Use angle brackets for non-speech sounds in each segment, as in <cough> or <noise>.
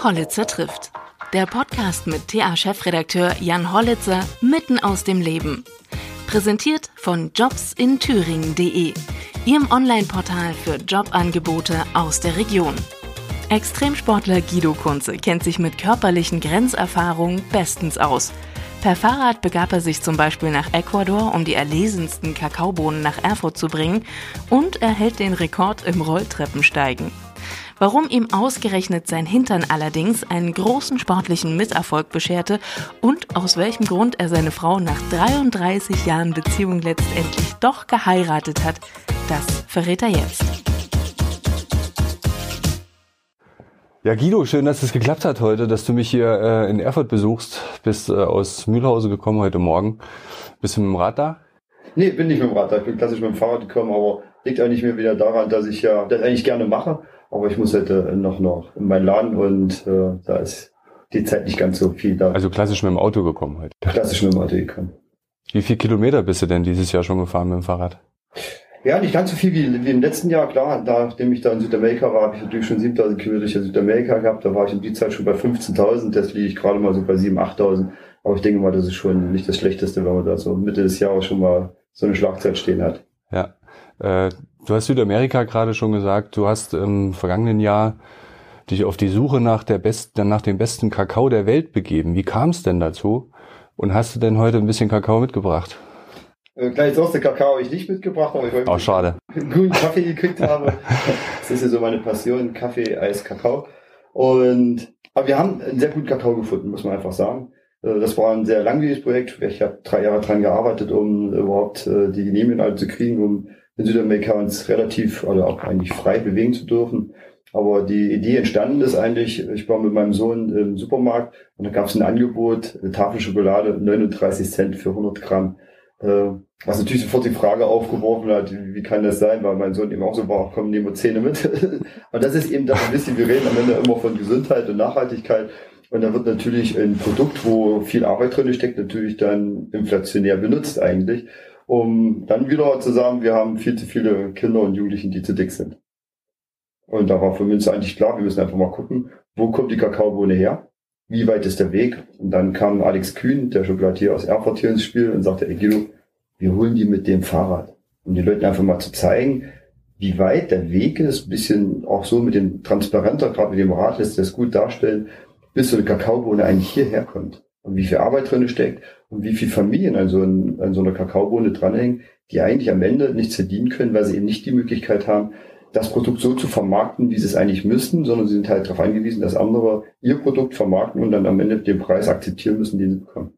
Hollitzer trifft. Der Podcast mit TA-Chefredakteur Jan Hollitzer mitten aus dem Leben. Präsentiert von jobsinthüringen.de, Ihrem Online-Portal für Jobangebote aus der Region. Extremsportler Guido Kunze kennt sich mit körperlichen Grenzerfahrungen bestens aus. Per Fahrrad begab er sich zum Beispiel nach Ecuador, um die erlesensten Kakaobohnen nach Erfurt zu bringen und erhält den Rekord im Rolltreppensteigen. Warum ihm ausgerechnet sein Hintern allerdings einen großen sportlichen Misserfolg bescherte und aus welchem Grund er seine Frau nach 33 Jahren Beziehung letztendlich doch geheiratet hat, das verrät er jetzt. Ja, Guido, schön, dass es geklappt hat heute, dass du mich hier äh, in Erfurt besuchst. Bist äh, aus Mühlhause gekommen heute Morgen. Bist du mit dem Rad da? Nee, bin nicht mit dem Rad da. Ich bin klassisch mit dem Fahrrad gekommen, aber liegt eigentlich mir wieder daran, dass ich ja das eigentlich gerne mache aber ich muss heute noch, noch in meinen Laden und äh, da ist die Zeit nicht ganz so viel da. Also klassisch mit dem Auto gekommen heute? Klassisch mit dem Auto gekommen. Wie viel Kilometer bist du denn dieses Jahr schon gefahren mit dem Fahrrad? Ja, nicht ganz so viel wie, wie im letzten Jahr. Klar, nachdem ich da in Südamerika war, habe ich natürlich schon 7000 Kilometer durch Südamerika gehabt. Da war ich um die Zeit schon bei 15.000. Jetzt liege ich gerade mal so bei 7.000, 8.000. Aber ich denke mal, das ist schon nicht das Schlechteste, wenn man da so Mitte des Jahres schon mal so eine Schlagzeit stehen hat. Ja. Äh, du hast Südamerika gerade schon gesagt. Du hast im vergangenen Jahr dich auf die Suche nach der besten, nach dem besten Kakao der Welt begeben. Wie kam es denn dazu? Und hast du denn heute ein bisschen Kakao mitgebracht? Äh, Kleine Sorte Kakao habe ich nicht mitgebracht, aber ich wollte Auch schade. einen guten Kaffee gekriegt habe. <laughs> Das ist ja so meine Passion, Kaffee, Eis, Kakao. Und aber wir haben einen sehr guten Kakao gefunden, muss man einfach sagen. Äh, das war ein sehr langwieriges Projekt. Ich habe drei Jahre dran gearbeitet, um überhaupt äh, die Genehmigung alle zu kriegen, um in Südamerika uns relativ oder auch eigentlich frei bewegen zu dürfen. Aber die Idee entstanden ist eigentlich, ich war mit meinem Sohn im Supermarkt und da gab es ein Angebot, eine Tafel Schokolade, 39 Cent für 100 Gramm. Äh, was natürlich sofort die Frage aufgeworfen hat, wie kann das sein, weil mein Sohn eben auch so war, komm, nehmen wir Zähne mit. <laughs> und das ist eben das ein bisschen, wir reden am Ende immer von Gesundheit und Nachhaltigkeit. Und da wird natürlich ein Produkt, wo viel Arbeit drin steckt, natürlich dann inflationär benutzt eigentlich um dann wieder zu sagen, wir haben viel zu viele Kinder und Jugendlichen, die zu dick sind. Und da war für uns eigentlich klar, wir müssen einfach mal gucken, wo kommt die Kakaobohne her? Wie weit ist der Weg? Und dann kam Alex Kühn, der Schokolatier aus Erfurt hier ins Spiel und sagte, ey Guido, wir holen die mit dem Fahrrad. Um den Leuten einfach mal zu zeigen, wie weit der Weg ist, bisschen auch so mit dem Transparenter, gerade mit dem Rad lässt das gut darstellen, bis so eine Kakaobohne eigentlich hierher kommt und wie viel Arbeit drin steckt und wie viel Familien an so, ein, an so einer Kakaobohne dranhängen, die eigentlich am Ende nichts verdienen können, weil sie eben nicht die Möglichkeit haben, das Produkt so zu vermarkten, wie sie es eigentlich müssten, sondern sie sind halt darauf angewiesen, dass andere ihr Produkt vermarkten und dann am Ende den Preis akzeptieren müssen, den sie bekommen.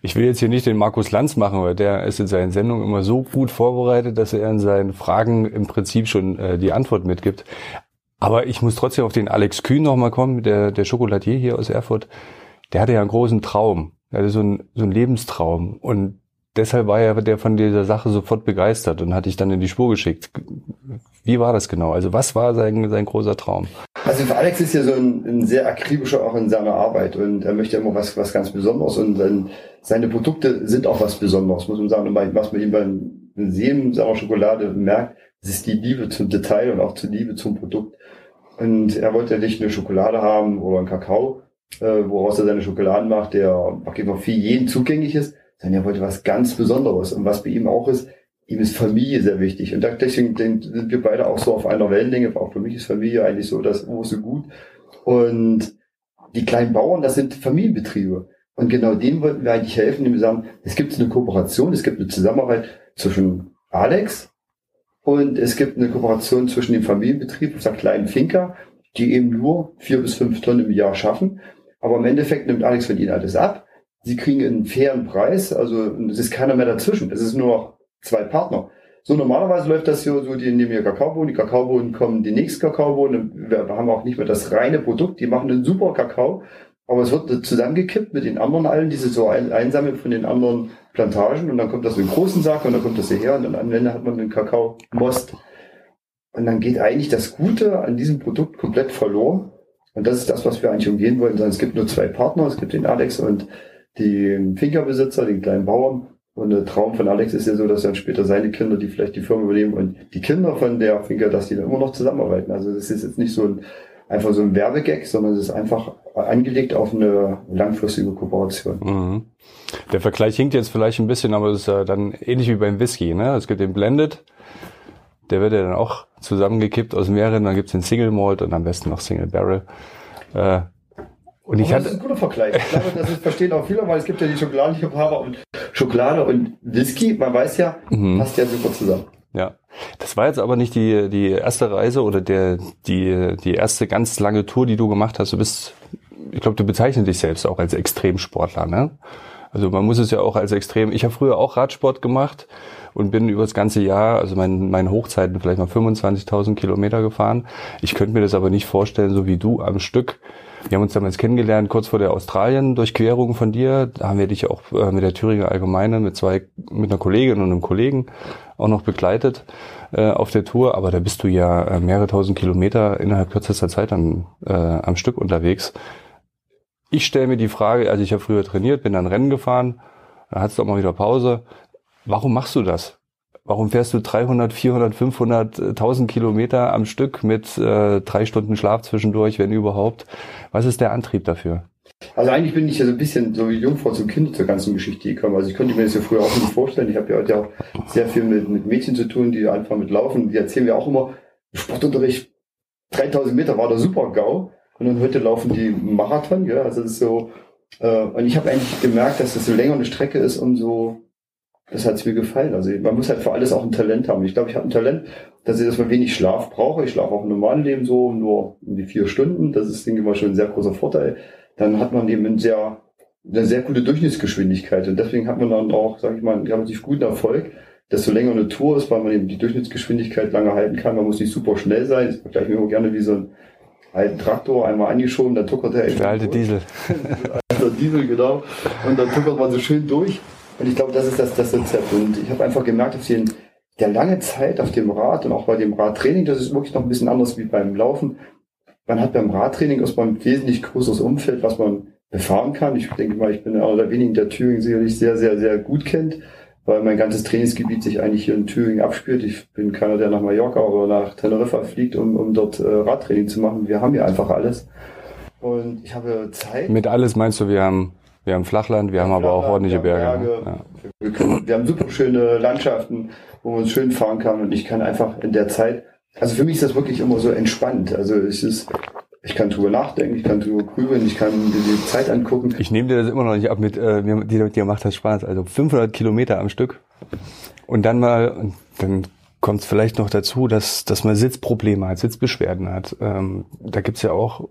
Ich will jetzt hier nicht den Markus Lanz machen, weil der ist in seinen Sendungen immer so gut vorbereitet, dass er in seinen Fragen im Prinzip schon äh, die Antwort mitgibt. Aber ich muss trotzdem auf den Alex Kühn nochmal kommen, der, der Schokoladier hier aus Erfurt der hatte ja einen großen Traum. Er hatte so einen, so einen Lebenstraum. Und deshalb war er der von dieser Sache sofort begeistert und hatte ich dann in die Spur geschickt. Wie war das genau? Also was war sein, sein großer Traum? Also für Alex ist ja so ein, ein sehr akribischer auch in seiner Arbeit und er möchte immer was, was ganz Besonderes und dann, seine Produkte sind auch was Besonderes, muss man sagen. Und was man ihm beim Sehen seiner Schokolade merkt, das ist die Liebe zum Detail und auch zur Liebe zum Produkt. Und er wollte nicht eine Schokolade haben oder einen Kakao, äh, woraus er seine Schokoladen macht, der auf für jeden zugänglich ist, sondern er wollte was ganz Besonderes. Und was bei ihm auch ist, ihm ist Familie sehr wichtig. Und deswegen sind wir beide auch so auf einer Wellenlänge. Auch für mich ist Familie eigentlich so das große Gut. Und die kleinen Bauern, das sind Familienbetriebe. Und genau denen wollten wir eigentlich helfen, indem wir sagen, es gibt eine Kooperation, es gibt eine Zusammenarbeit zwischen Alex und es gibt eine Kooperation zwischen dem Familienbetrieb, unserer kleinen Finca, die eben nur vier bis fünf Tonnen im Jahr schaffen aber im Endeffekt nimmt Alex von ihnen alles ab. Sie kriegen einen fairen Preis, also es ist keiner mehr dazwischen. Es ist nur noch zwei Partner. So normalerweise läuft das hier so, die nehmen ihr Kakaobohnen, die Kakaobohnen kommen die nächsten Kakaobohnen. Wir haben auch nicht mehr das reine Produkt, die machen einen super Kakao, aber es wird zusammengekippt mit den anderen allen, die sie so einsammeln von den anderen Plantagen und dann kommt das in einen großen Sack und dann kommt das hierher und dann am Ende hat man den Kakao Most. Und dann geht eigentlich das Gute an diesem Produkt komplett verloren. Und das ist das, was wir eigentlich umgehen wollen. Es gibt nur zwei Partner. Es gibt den Alex und den Finkerbesitzer, den kleinen Bauern. Und der Traum von Alex ist ja so, dass dann später seine Kinder, die vielleicht die Firma übernehmen und die Kinder von der Finker, dass die dann immer noch zusammenarbeiten. Also das ist jetzt nicht so ein einfach so ein Werbegag, sondern es ist einfach angelegt auf eine langfristige Kooperation. Mhm. Der Vergleich hinkt jetzt vielleicht ein bisschen, aber es ist ja dann ähnlich wie beim Whisky. Ne? Es gibt den Blended, der wird ja dann auch zusammengekippt aus mehreren, dann gibt's den Single Malt und am besten noch Single Barrel. Äh, und ich hatte, das ist ein guter Vergleich. Ich glaube, das ist, verstehen auch viele, weil es gibt ja die Schokoladenliebhaber und Schokolade und Whisky, man weiß ja, Mhm. passt ja super zusammen. Ja, das war jetzt aber nicht die die erste Reise oder der die die erste ganz lange Tour, die du gemacht hast. Du bist, ich glaube, du bezeichnest dich selbst auch als Extremsportler, ne? Also man muss es ja auch als extrem. Ich habe früher auch Radsport gemacht und bin über das ganze Jahr, also mein, meine Hochzeiten vielleicht mal 25.000 Kilometer gefahren. Ich könnte mir das aber nicht vorstellen, so wie du am Stück. Wir haben uns damals kennengelernt, kurz vor der Australien-Durchquerung von dir. Da haben wir dich auch äh, mit der Thüringer Allgemeine, mit zwei, mit einer Kollegin und einem Kollegen auch noch begleitet äh, auf der Tour. Aber da bist du ja äh, mehrere tausend Kilometer innerhalb kürzester Zeit am, äh, am Stück unterwegs. Ich stelle mir die Frage, also ich habe früher trainiert, bin dann Rennen gefahren, dann hattest du auch mal wieder Pause. Warum machst du das? Warum fährst du 300, 400, 500, 1000 Kilometer am Stück mit äh, drei Stunden Schlaf zwischendurch, wenn überhaupt? Was ist der Antrieb dafür? Also eigentlich bin ich ja so ein bisschen so wie Jungfrau zum Kind zur ganzen Geschichte gekommen. Also ich könnte mir das ja früher auch nicht vorstellen. Ich habe ja heute auch sehr viel mit, mit Mädchen zu tun, die anfangen mit Laufen. Die erzählen mir auch immer, Sportunterricht 3000 Meter war der super GAU. Und dann heute laufen die Marathon, ja, also das ist so, äh, und ich habe eigentlich gemerkt, dass das so länger eine Strecke ist, umso, das hat mir gefallen. Also man muss halt für alles auch ein Talent haben. Ich glaube, ich habe ein Talent, dass ich, man wenig Schlaf brauche. Ich schlafe auch im normalen Leben so nur um die vier Stunden. Das ist, denke ich mal, schon ein sehr großer Vorteil. Dann hat man eben ein sehr, eine sehr gute Durchschnittsgeschwindigkeit. Und deswegen hat man dann auch, sage ich mal, einen relativ guten Erfolg. Desto länger eine Tour ist, weil man eben die Durchschnittsgeschwindigkeit lange halten kann. Man muss nicht super schnell sein. Ich vergleiche mir immer gerne wie so ein alten Traktor, einmal angeschoben, dann tuckert er eben Der alte durch. Diesel. <laughs> Alter Diesel, genau. Und dann tuckert man so schön durch. Und ich glaube, das ist das, das Rezept. Und ich habe einfach gemerkt, dass den, der lange Zeit auf dem Rad und auch bei dem Radtraining, das ist wirklich noch ein bisschen anders wie beim Laufen. Man hat beim Radtraining erstmal ein wesentlich größeres Umfeld, was man befahren kann. Ich denke mal, ich bin einer der wenigen, der Thüringen sicherlich sehr, sehr, sehr gut kennt, weil mein ganzes Trainingsgebiet sich eigentlich hier in Thüringen abspielt. Ich bin keiner, der nach Mallorca oder nach Teneriffa fliegt, um, um dort äh, Radtraining zu machen. Wir haben hier einfach alles. Und ich habe Zeit. Mit alles meinst du, wir haben, wir haben Flachland, wir haben aber auch ordentliche Berge. Berge. ne? Ja. Wir, können, wir haben super schöne Landschaften, wo man schön fahren kann und ich kann einfach in der Zeit, also für mich ist das wirklich immer so entspannt. Also es ist, ich kann drüber nachdenken, ich kann drüber grübeln, ich kann mir die Zeit angucken. Ich nehme dir das immer noch nicht ab mit, äh, dir, dir macht das Spaß. Also 500 Kilometer am Stück. Und dann mal, dann kommt es vielleicht noch dazu, dass, dass man Sitzprobleme hat, Sitzbeschwerden hat. Ähm, da gibt's ja auch,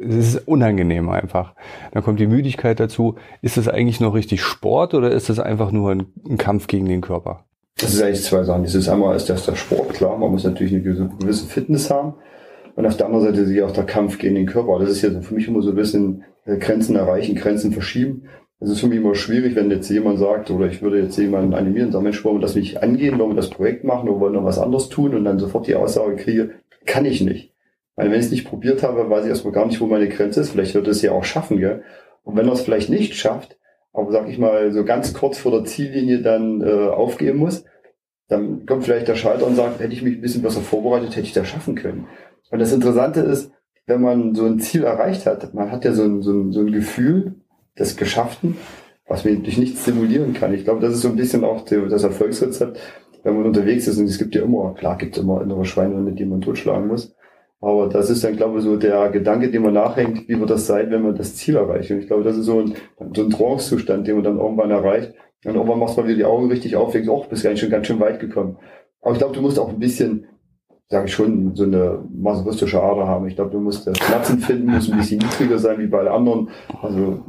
es ist unangenehm einfach. Dann kommt die Müdigkeit dazu. Ist das eigentlich noch richtig Sport oder ist das einfach nur ein, ein Kampf gegen den Körper? Das ist eigentlich zwei Sachen. Das ist einmal ist das der Sport, klar, man muss natürlich eine gewisse Fitness haben. Und auf der anderen Seite sehe ich auch der Kampf gegen den Körper. Das ist ja für mich immer so ein bisschen äh, Grenzen erreichen, Grenzen verschieben. Es ist für mich immer schwierig, wenn jetzt jemand sagt, oder ich würde jetzt jemanden animieren und sagen, Mensch, wollen wir das nicht angehen, wollen wir das Projekt machen oder wollen wir noch was anderes tun und dann sofort die Aussage kriege, kann ich nicht. Weil wenn ich es nicht probiert habe, weiß ich erstmal gar nicht, wo meine Grenze ist. Vielleicht wird es ja auch schaffen, gell? Und wenn er es vielleicht nicht schafft, aber sag ich mal, so ganz kurz vor der Ziellinie dann äh, aufgeben muss, dann kommt vielleicht der Schalter und sagt, hätte ich mich ein bisschen besser vorbereitet, hätte ich das schaffen können. Und das Interessante ist, wenn man so ein Ziel erreicht hat, man hat ja so ein, so ein, so ein Gefühl des Geschafften, was man durch nichts simulieren kann. Ich glaube, das ist so ein bisschen auch das Erfolgsrezept, wenn man unterwegs ist. Und es gibt ja immer, klar gibt es immer innere Schweinehunde, die man totschlagen muss. Aber das ist dann, glaube ich, so der Gedanke, den man nachhängt, wie wird das sein, wenn man das Ziel erreicht. Und ich glaube, das ist so ein, so ein Trance-Zustand, den man dann irgendwann erreicht. Und irgendwann machst du mal wieder die Augen richtig auf, denkst, oh, bist eigentlich schon ganz schön weit gekommen. Aber ich glaube, du musst auch ein bisschen, sage ich schon, so eine masochistische Ader haben. Ich glaube, du musst das Platzenfinden, muss ein bisschen niedriger sein wie bei allen anderen. Also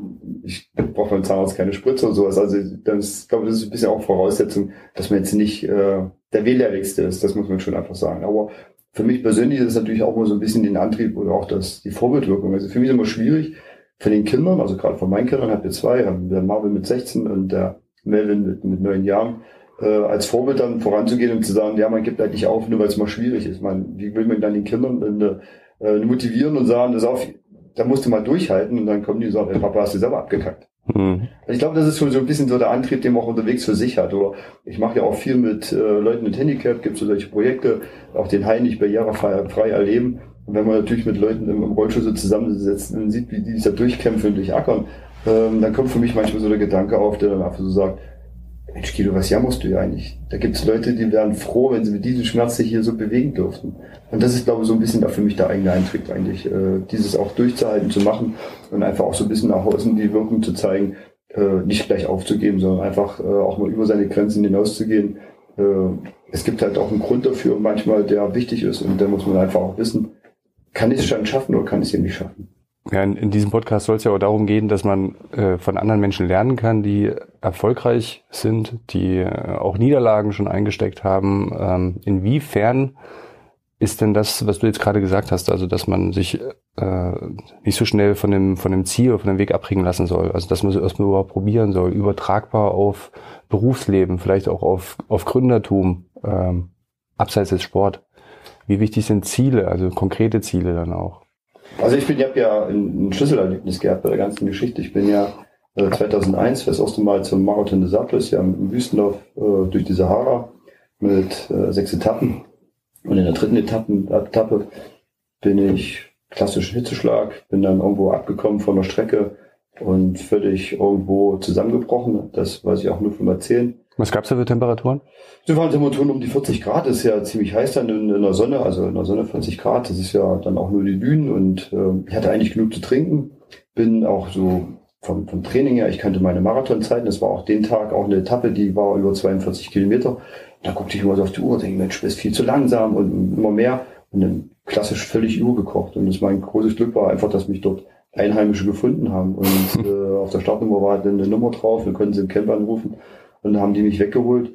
ich brauche beim Zahnarzt keine Spritze oder sowas. Also das, ich glaube, das ist ein bisschen auch Voraussetzung, dass man jetzt nicht äh, der Wehlehrigste ist. Das muss man schon einfach sagen. Aber für mich persönlich ist es natürlich auch immer so ein bisschen den Antrieb oder auch das, die Vorbildwirkung. Also für mich ist immer schwierig, von den Kindern, also gerade von meinen Kindern, habe ich zwei, der Marvin mit 16 und der Melvin mit, mit neun Jahren, äh, als Vorbild dann voranzugehen und zu sagen, ja, man gibt halt nicht auf, nur weil es mal schwierig ist. Man, wie will man dann den Kindern äh, motivieren und sagen, das auf, da musst du mal durchhalten und dann kommen die und sagen, ey, Papa, hast du selber abgekackt. Hm. Ich glaube, das ist schon so ein bisschen so der Antrieb, den man auch unterwegs für sich hat. Oder ich mache ja auch viel mit äh, Leuten mit Handicap, gibt es so solche Projekte, auch den Heil nicht barrierefrei frei erleben. Und wenn man natürlich mit Leuten im, Rollstuhl so zusammensetzt und sieht, wie die sich da durchkämpfen und durchackern, ähm, dann kommt für mich manchmal so der Gedanke auf, der dann einfach so sagt, Mensch, Guido, was jammerst du ja eigentlich? Da gibt es Leute, die wären froh, wenn sie mit diesem Schmerz sich hier so bewegen dürften. Und das ist, glaube ich, so ein bisschen da für mich der eigene Eintritt eigentlich, äh, dieses auch durchzuhalten, zu machen und einfach auch so ein bisschen nach außen die Wirkung zu zeigen, äh, nicht gleich aufzugeben, sondern einfach äh, auch mal über seine Grenzen hinauszugehen. Äh, es gibt halt auch einen Grund dafür manchmal, der wichtig ist und da muss man einfach auch wissen, kann ich es schon schaffen oder kann ich es hier nicht schaffen? Ja, in, in diesem Podcast soll es ja auch darum gehen, dass man äh, von anderen Menschen lernen kann, die erfolgreich sind, die äh, auch Niederlagen schon eingesteckt haben. Ähm, inwiefern ist denn das, was du jetzt gerade gesagt hast, also dass man sich äh, nicht so schnell von dem, von dem Ziel oder von dem Weg abbringen lassen soll, also dass man es erstmal überhaupt probieren soll, übertragbar auf Berufsleben, vielleicht auch auf, auf Gründertum, ähm, abseits des Sport. Wie wichtig sind Ziele, also konkrete Ziele dann auch? Also ich bin, ich habe ja ein, Schlüsselerlebnis gehabt bei der ganzen Geschichte. Ich bin ja äh, 2001 für das erste Mal zum Marathon des Atlas, ja im Wüstenlauf äh, durch die Sahara mit äh, sechs Etappen. Und in der dritten Etappen, Etappe bin ich klassischen Hitzeschlag, bin dann irgendwo abgekommen von der Strecke und völlig irgendwo zusammengebrochen. Das weiß ich auch nur vom Erzählen. Was gab's da für Temperaturen? Das waren Temperaturen um die 40 Grad. Das ist ja ziemlich heiß dann in, in, der Sonne, also in der Sonne 40 Grad. Das ist ja dann auch nur die Dünen und äh, ich hatte eigentlich genug zu trinken. Bin auch so vom, vom Training her, ich kannte meine Marathonzeiten. Das war auch den Tag auch eine Etappe, die war über 42 Kilometer. Da guckte ich immer so auf die Uhr und denke, Mensch, du bist viel zu langsam und immer mehr. Und dann klassisch völlig übergekocht. Und das mein großes Glück war einfach, dass mich dort Einheimische gefunden haben. Und <laughs> äh, auf der Startnummer war dann eine Nummer drauf. Wir konnten sie im Camp anrufen. Und dann haben die mich weggeholt.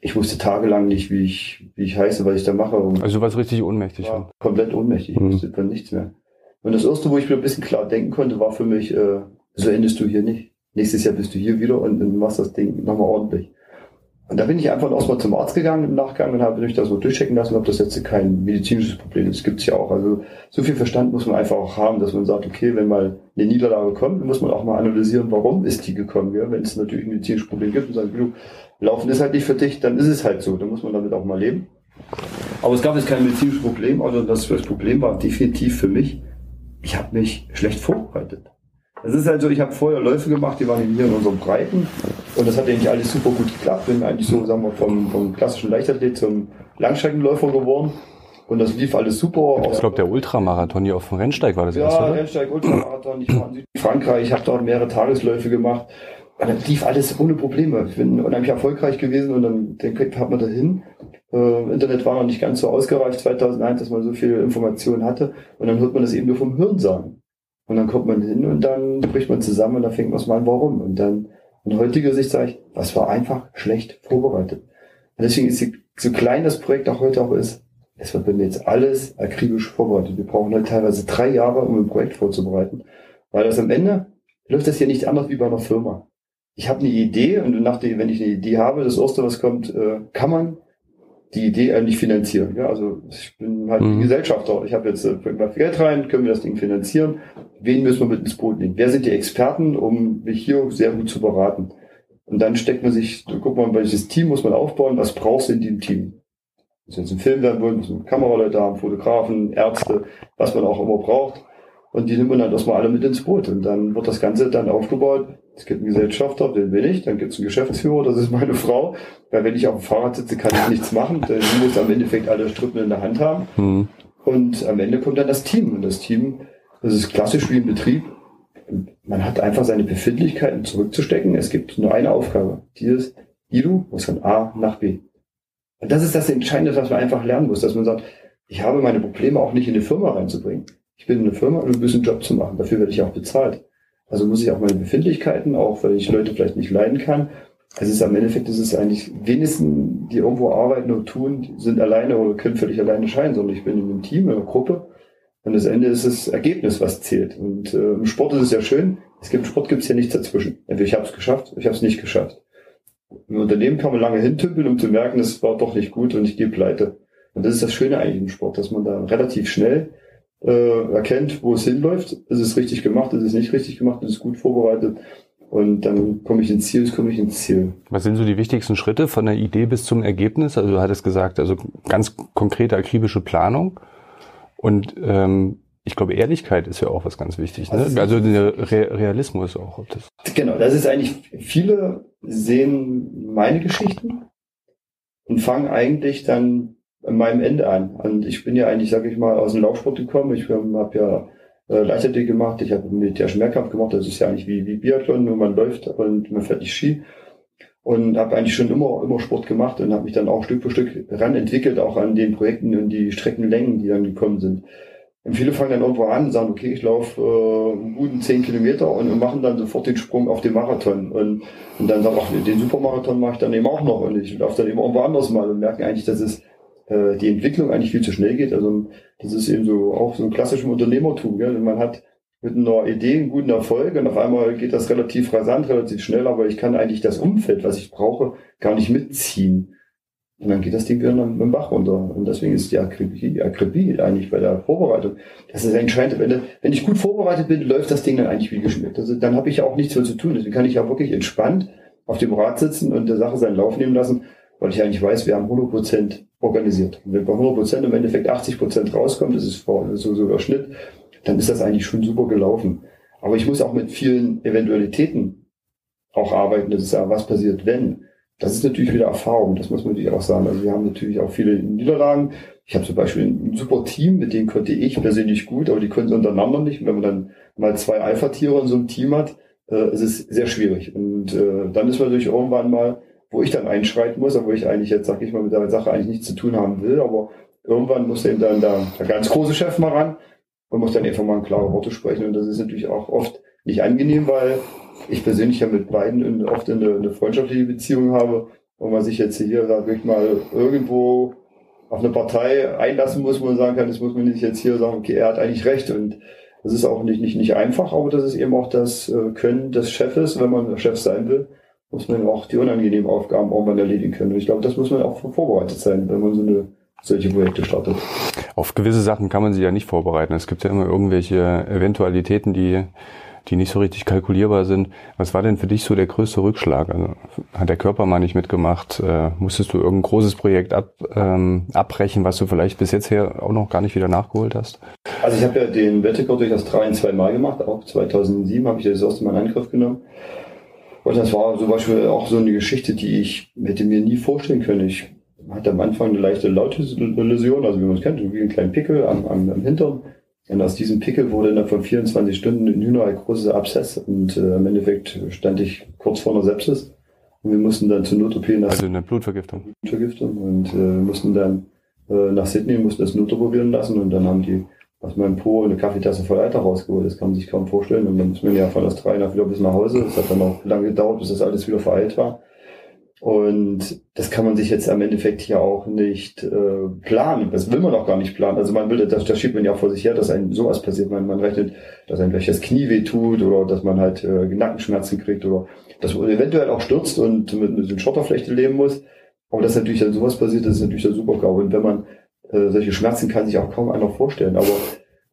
Ich wusste tagelang nicht, wie ich, wie ich heiße, was ich da mache. Und also du warst richtig ohnmächtig. Ja, komplett ohnmächtig. Ich mhm. wusste dann nichts mehr. Und das erste, wo ich mir ein bisschen klar denken konnte, war für mich, äh, so endest du hier nicht. Nächstes Jahr bist du hier wieder und, und machst das Ding nochmal ordentlich. Und da bin ich einfach erstmal zum Arzt gegangen im Nachgang und habe mich das so durchchecken lassen, ob das jetzt kein medizinisches Problem ist. Gibt's ja auch. Also so viel Verstand muss man einfach auch haben, dass man sagt, okay, wenn mal eine Niederlage kommt, muss man auch mal analysieren, warum ist die gekommen. Ja? Wenn es natürlich ein medizinisches Problem gibt und sagen, du, Laufen ist halt nicht für dich, dann ist es halt so. Dann muss man damit auch mal leben. Aber es gab jetzt kein medizinisches Problem. Also das, das Problem war definitiv für mich, ich habe mich schlecht vorbereitet. Es ist halt so, ich habe vorher Läufe gemacht, die waren hier in unseren Breiten und das hat eigentlich alles super gut geklappt. Bin eigentlich so, sagen wir, vom, vom klassischen Leichtathlet zum Langstreckenläufer geworden und das lief alles super. Ich glaube, der Ultramarathon hier auf dem Rennsteig war das ja, erste, Ja, Rennsteig, Ultramarathon. Ich war in Südfrankreich, ich habe dort mehrere Tagesläufe gemacht und dann lief alles ohne Probleme. Ich bin unheimlich erfolgreich gewesen und dann denke hat man dahin. Äh, Internet war noch nicht ganz so ausgereift 2001, dass man so viel Informationen hatte und dann hört man das eben nur vom Hirn sagen. Und dann kommt man hin und dann spricht man zusammen und dann fängt man es mal an, warum. Und dann, in heutiger Sicht sage ich, was war einfach schlecht vorbereitet. Und deswegen ist so klein das Projekt auch heute auch ist, es wird bei mir jetzt alles akribisch vorbereitet. Wir brauchen halt teilweise drei Jahre, um ein Projekt vorzubereiten. Weil das am Ende läuft das hier nicht anders wie bei einer Firma. Ich habe eine Idee und nach der, wenn ich eine Idee habe, das erste, was kommt, äh, kann man die Idee eigentlich finanzieren. Ja, also ich bin halt mhm. Gesellschafter. Ich habe jetzt äh, Geld rein, können wir das Ding finanzieren? Wen müssen wir mit ins Boot nehmen? Wer sind die Experten, um mich hier sehr gut zu beraten? Und dann steckt man sich, guckt man, welches Team muss man aufbauen, was brauchst du in dem Team? Muss jetzt ein Film werden wollen, muss man Kameraleute haben, Fotografen, Ärzte, was man auch immer braucht. Und die nimmt man dann erstmal alle mit ins Boot. Und dann wird das Ganze dann aufgebaut. Es gibt einen Gesellschafter, den bin ich. Dann gibt es einen Geschäftsführer, das ist meine Frau. Weil wenn ich auf dem Fahrrad sitze, kann ich nichts machen. Dann muss am Endeffekt alle Strippen in der Hand haben. Mhm. Und am Ende kommt dann das Team. Und das Team, das ist klassisch wie im Betrieb. Man hat einfach seine Befindlichkeiten zurückzustecken. Es gibt nur eine Aufgabe. Die ist, Idu muss von A nach B. Und das ist das Entscheidende, was man einfach lernen muss, dass man sagt, ich habe meine Probleme auch nicht in die Firma reinzubringen ich bin eine Firma und du bist einen Job zu machen. Dafür werde ich auch bezahlt. Also muss ich auch meine Befindlichkeiten, auch weil ich Leute vielleicht nicht leiden kann. Also es ist am Endeffekt ist es eigentlich wenigsten, die irgendwo arbeiten und tun, sind alleine oder können völlig alleine scheinen, sondern ich bin in einem Team, in einer Gruppe. Und das Ende ist das Ergebnis, was zählt. Und äh, im Sport ist es ja schön. Es gibt im Sport gibt es ja nichts dazwischen. Entweder ich habe es geschafft, ich habe es nicht geschafft. Im Unternehmen kann man lange hintümpeln, um zu merken, es war doch nicht gut und ich gehe pleite. Und das ist das Schöne eigentlich im Sport, dass man da relativ schnell äh, erkennt, wo es hinläuft. Ist es richtig gemacht, ist es nicht richtig gemacht, ist es gut vorbereitet. Und dann komme ich ins Ziel, komme ich ins Ziel. Was sind so die wichtigsten Schritte von der Idee bis zum Ergebnis? Also du hattest gesagt, also ganz konkrete akribische Planung. Und ähm, ich glaube, Ehrlichkeit ist ja auch was ganz wichtig. Ne? Also der Re Realismus auch. Das genau, das ist eigentlich, viele sehen meine Geschichten und fangen eigentlich dann an meinem Ende an. Und ich bin ja eigentlich, sage ich mal, aus dem Laufsport gekommen. Ich habe ja äh, Leichtathletik gemacht, ich habe militärischen Mehrkampf gemacht. Das ist ja eigentlich wie, wie Biathlon, nur man läuft und man fährt nicht Ski. Und habe eigentlich schon immer, immer Sport gemacht und habe mich dann auch Stück für Stück ran entwickelt, auch an den Projekten und die Streckenlängen, die dann gekommen sind. Und viele fangen dann irgendwo an und sagen, okay, ich laufe äh, einen guten zehn Kilometer und, und machen dann sofort den Sprung auf den Marathon. Und, und dann sagen, ach, den Supermarathon mache ich dann eben auch noch und ich laufe dann eben irgendwo anders mal und merken eigentlich, dass es äh, die Entwicklung eigentlich viel zu schnell geht. Also das ist eben so auch so ein klassisches Unternehmertum. Gell? Man hat mit einer Idee einen guten Erfolg und auf einmal geht das relativ rasant, relativ schnell, aber ich kann eigentlich das Umfeld, was ich brauche, gar nicht mitziehen. Und dann geht das Ding wieder mit dem Bach runter. Und deswegen ist die Akribie, Akribie eigentlich bei der Vorbereitung. Das ist entscheidend. Wenn, wenn ich gut vorbereitet bin, läuft das Ding dann eigentlich wie geschmiert. Also dann habe ich ja auch nichts mehr zu tun. Deswegen kann ich ja wirklich entspannt auf dem Rad sitzen und der Sache seinen Lauf nehmen lassen, weil ich eigentlich weiß, wir haben 100 Prozent organisiert. Und wenn bei 100 Prozent im Endeffekt 80 Prozent rauskommt, das ist so, so der Schnitt, dann ist das eigentlich schon super gelaufen. Aber ich muss auch mit vielen Eventualitäten auch arbeiten. Das ist ja, was passiert, wenn. Das ist natürlich wieder Erfahrung, das muss man natürlich auch sagen. Also wir haben natürlich auch viele Niederlagen. Ich habe zum Beispiel ein super Team, mit denen konnte ich persönlich gut, aber die können untereinander nicht. Und wenn man dann mal zwei Alpha-Tiere in so einem Team hat, äh, ist es sehr schwierig. Und äh, dann ist man natürlich irgendwann mal wo ich dann einschreiten muss, obwohl ich eigentlich jetzt, sag ich mal, mit der Sache eigentlich nichts zu tun haben will, aber irgendwann muss eben dann der, der ganz große Chef mal ran und muss dann einfach mal ein klare Worte sprechen. Und das ist natürlich auch oft nicht angenehm, weil ich persönlich ja mit beiden oft eine, eine freundschaftliche Beziehung habe und man sich jetzt hier, sag ich mal, irgendwo auf eine Partei einlassen muss, wo man sagen kann, das muss man nicht jetzt hier sagen, okay, er hat eigentlich recht. Und das ist auch nicht, nicht, nicht einfach, aber das ist eben auch das äh, Können des Chefes, wenn man Chef sein will, muss man auch die unangenehmen Aufgaben irgendwann erledigen können. Und ich glaube, das muss man auch vorbereitet sein, wenn man so eine solche Projekte startet. Auf gewisse Sachen kann man sich ja nicht vorbereiten. Es gibt ja immer irgendwelche Eventualitäten, die, die nicht so richtig kalkulierbar sind. Was war denn für dich so der größte Rückschlag? Also, hat der Körper mal nicht mitgemacht? Äh, musstest du irgendein großes Projekt ab, ähm, abbrechen, was du vielleicht bis jetzt her auch noch gar nicht wieder nachgeholt hast? Also ich habe ja den Wettekord durch das 3 in 2 Mal gemacht. Auch 2007 habe ich das erste Mal in Angriff genommen. Und das war zum Beispiel auch so eine Geschichte, die ich hätte mir nie vorstellen können. Ich hatte am Anfang eine leichte Läsion, also wie man es kennt, wie einen kleinen Pickel am, am, am Hintern. Und aus diesem Pickel wurde innerhalb von 24 Stunden ein Hühner großer Abszess und äh, im Endeffekt stand ich kurz vor einer Sepsis. Und wir mussten dann zur Not-OP nach... Also eine Blutvergiftung. Blutvergiftung. Und äh, mussten dann äh, nach Sydney, mussten das Not operieren lassen und dann haben die aus meinem Po eine Kaffeetasse voll Eiter rausgeholt. Das kann man sich kaum vorstellen. Und dann muss man ja von das drei nach wieder bis nach Hause. Das hat dann auch lange gedauert, bis das alles wieder vereilt war. Und das kann man sich jetzt am Endeffekt ja auch nicht äh, planen. Das will man auch gar nicht planen. Also man will, das, das schiebt man ja vor sich her, dass einem sowas passiert. Man, man rechnet, dass einem vielleicht das Knie weh tut oder dass man halt äh, Nackenschmerzen kriegt oder dass man eventuell auch stürzt und mit, mit so einer Schotterflechte leben muss. Aber dass natürlich dann sowas passiert, das ist natürlich der Super-GAU. Und wenn man äh, solche Schmerzen kann sich auch kaum einer vorstellen. Aber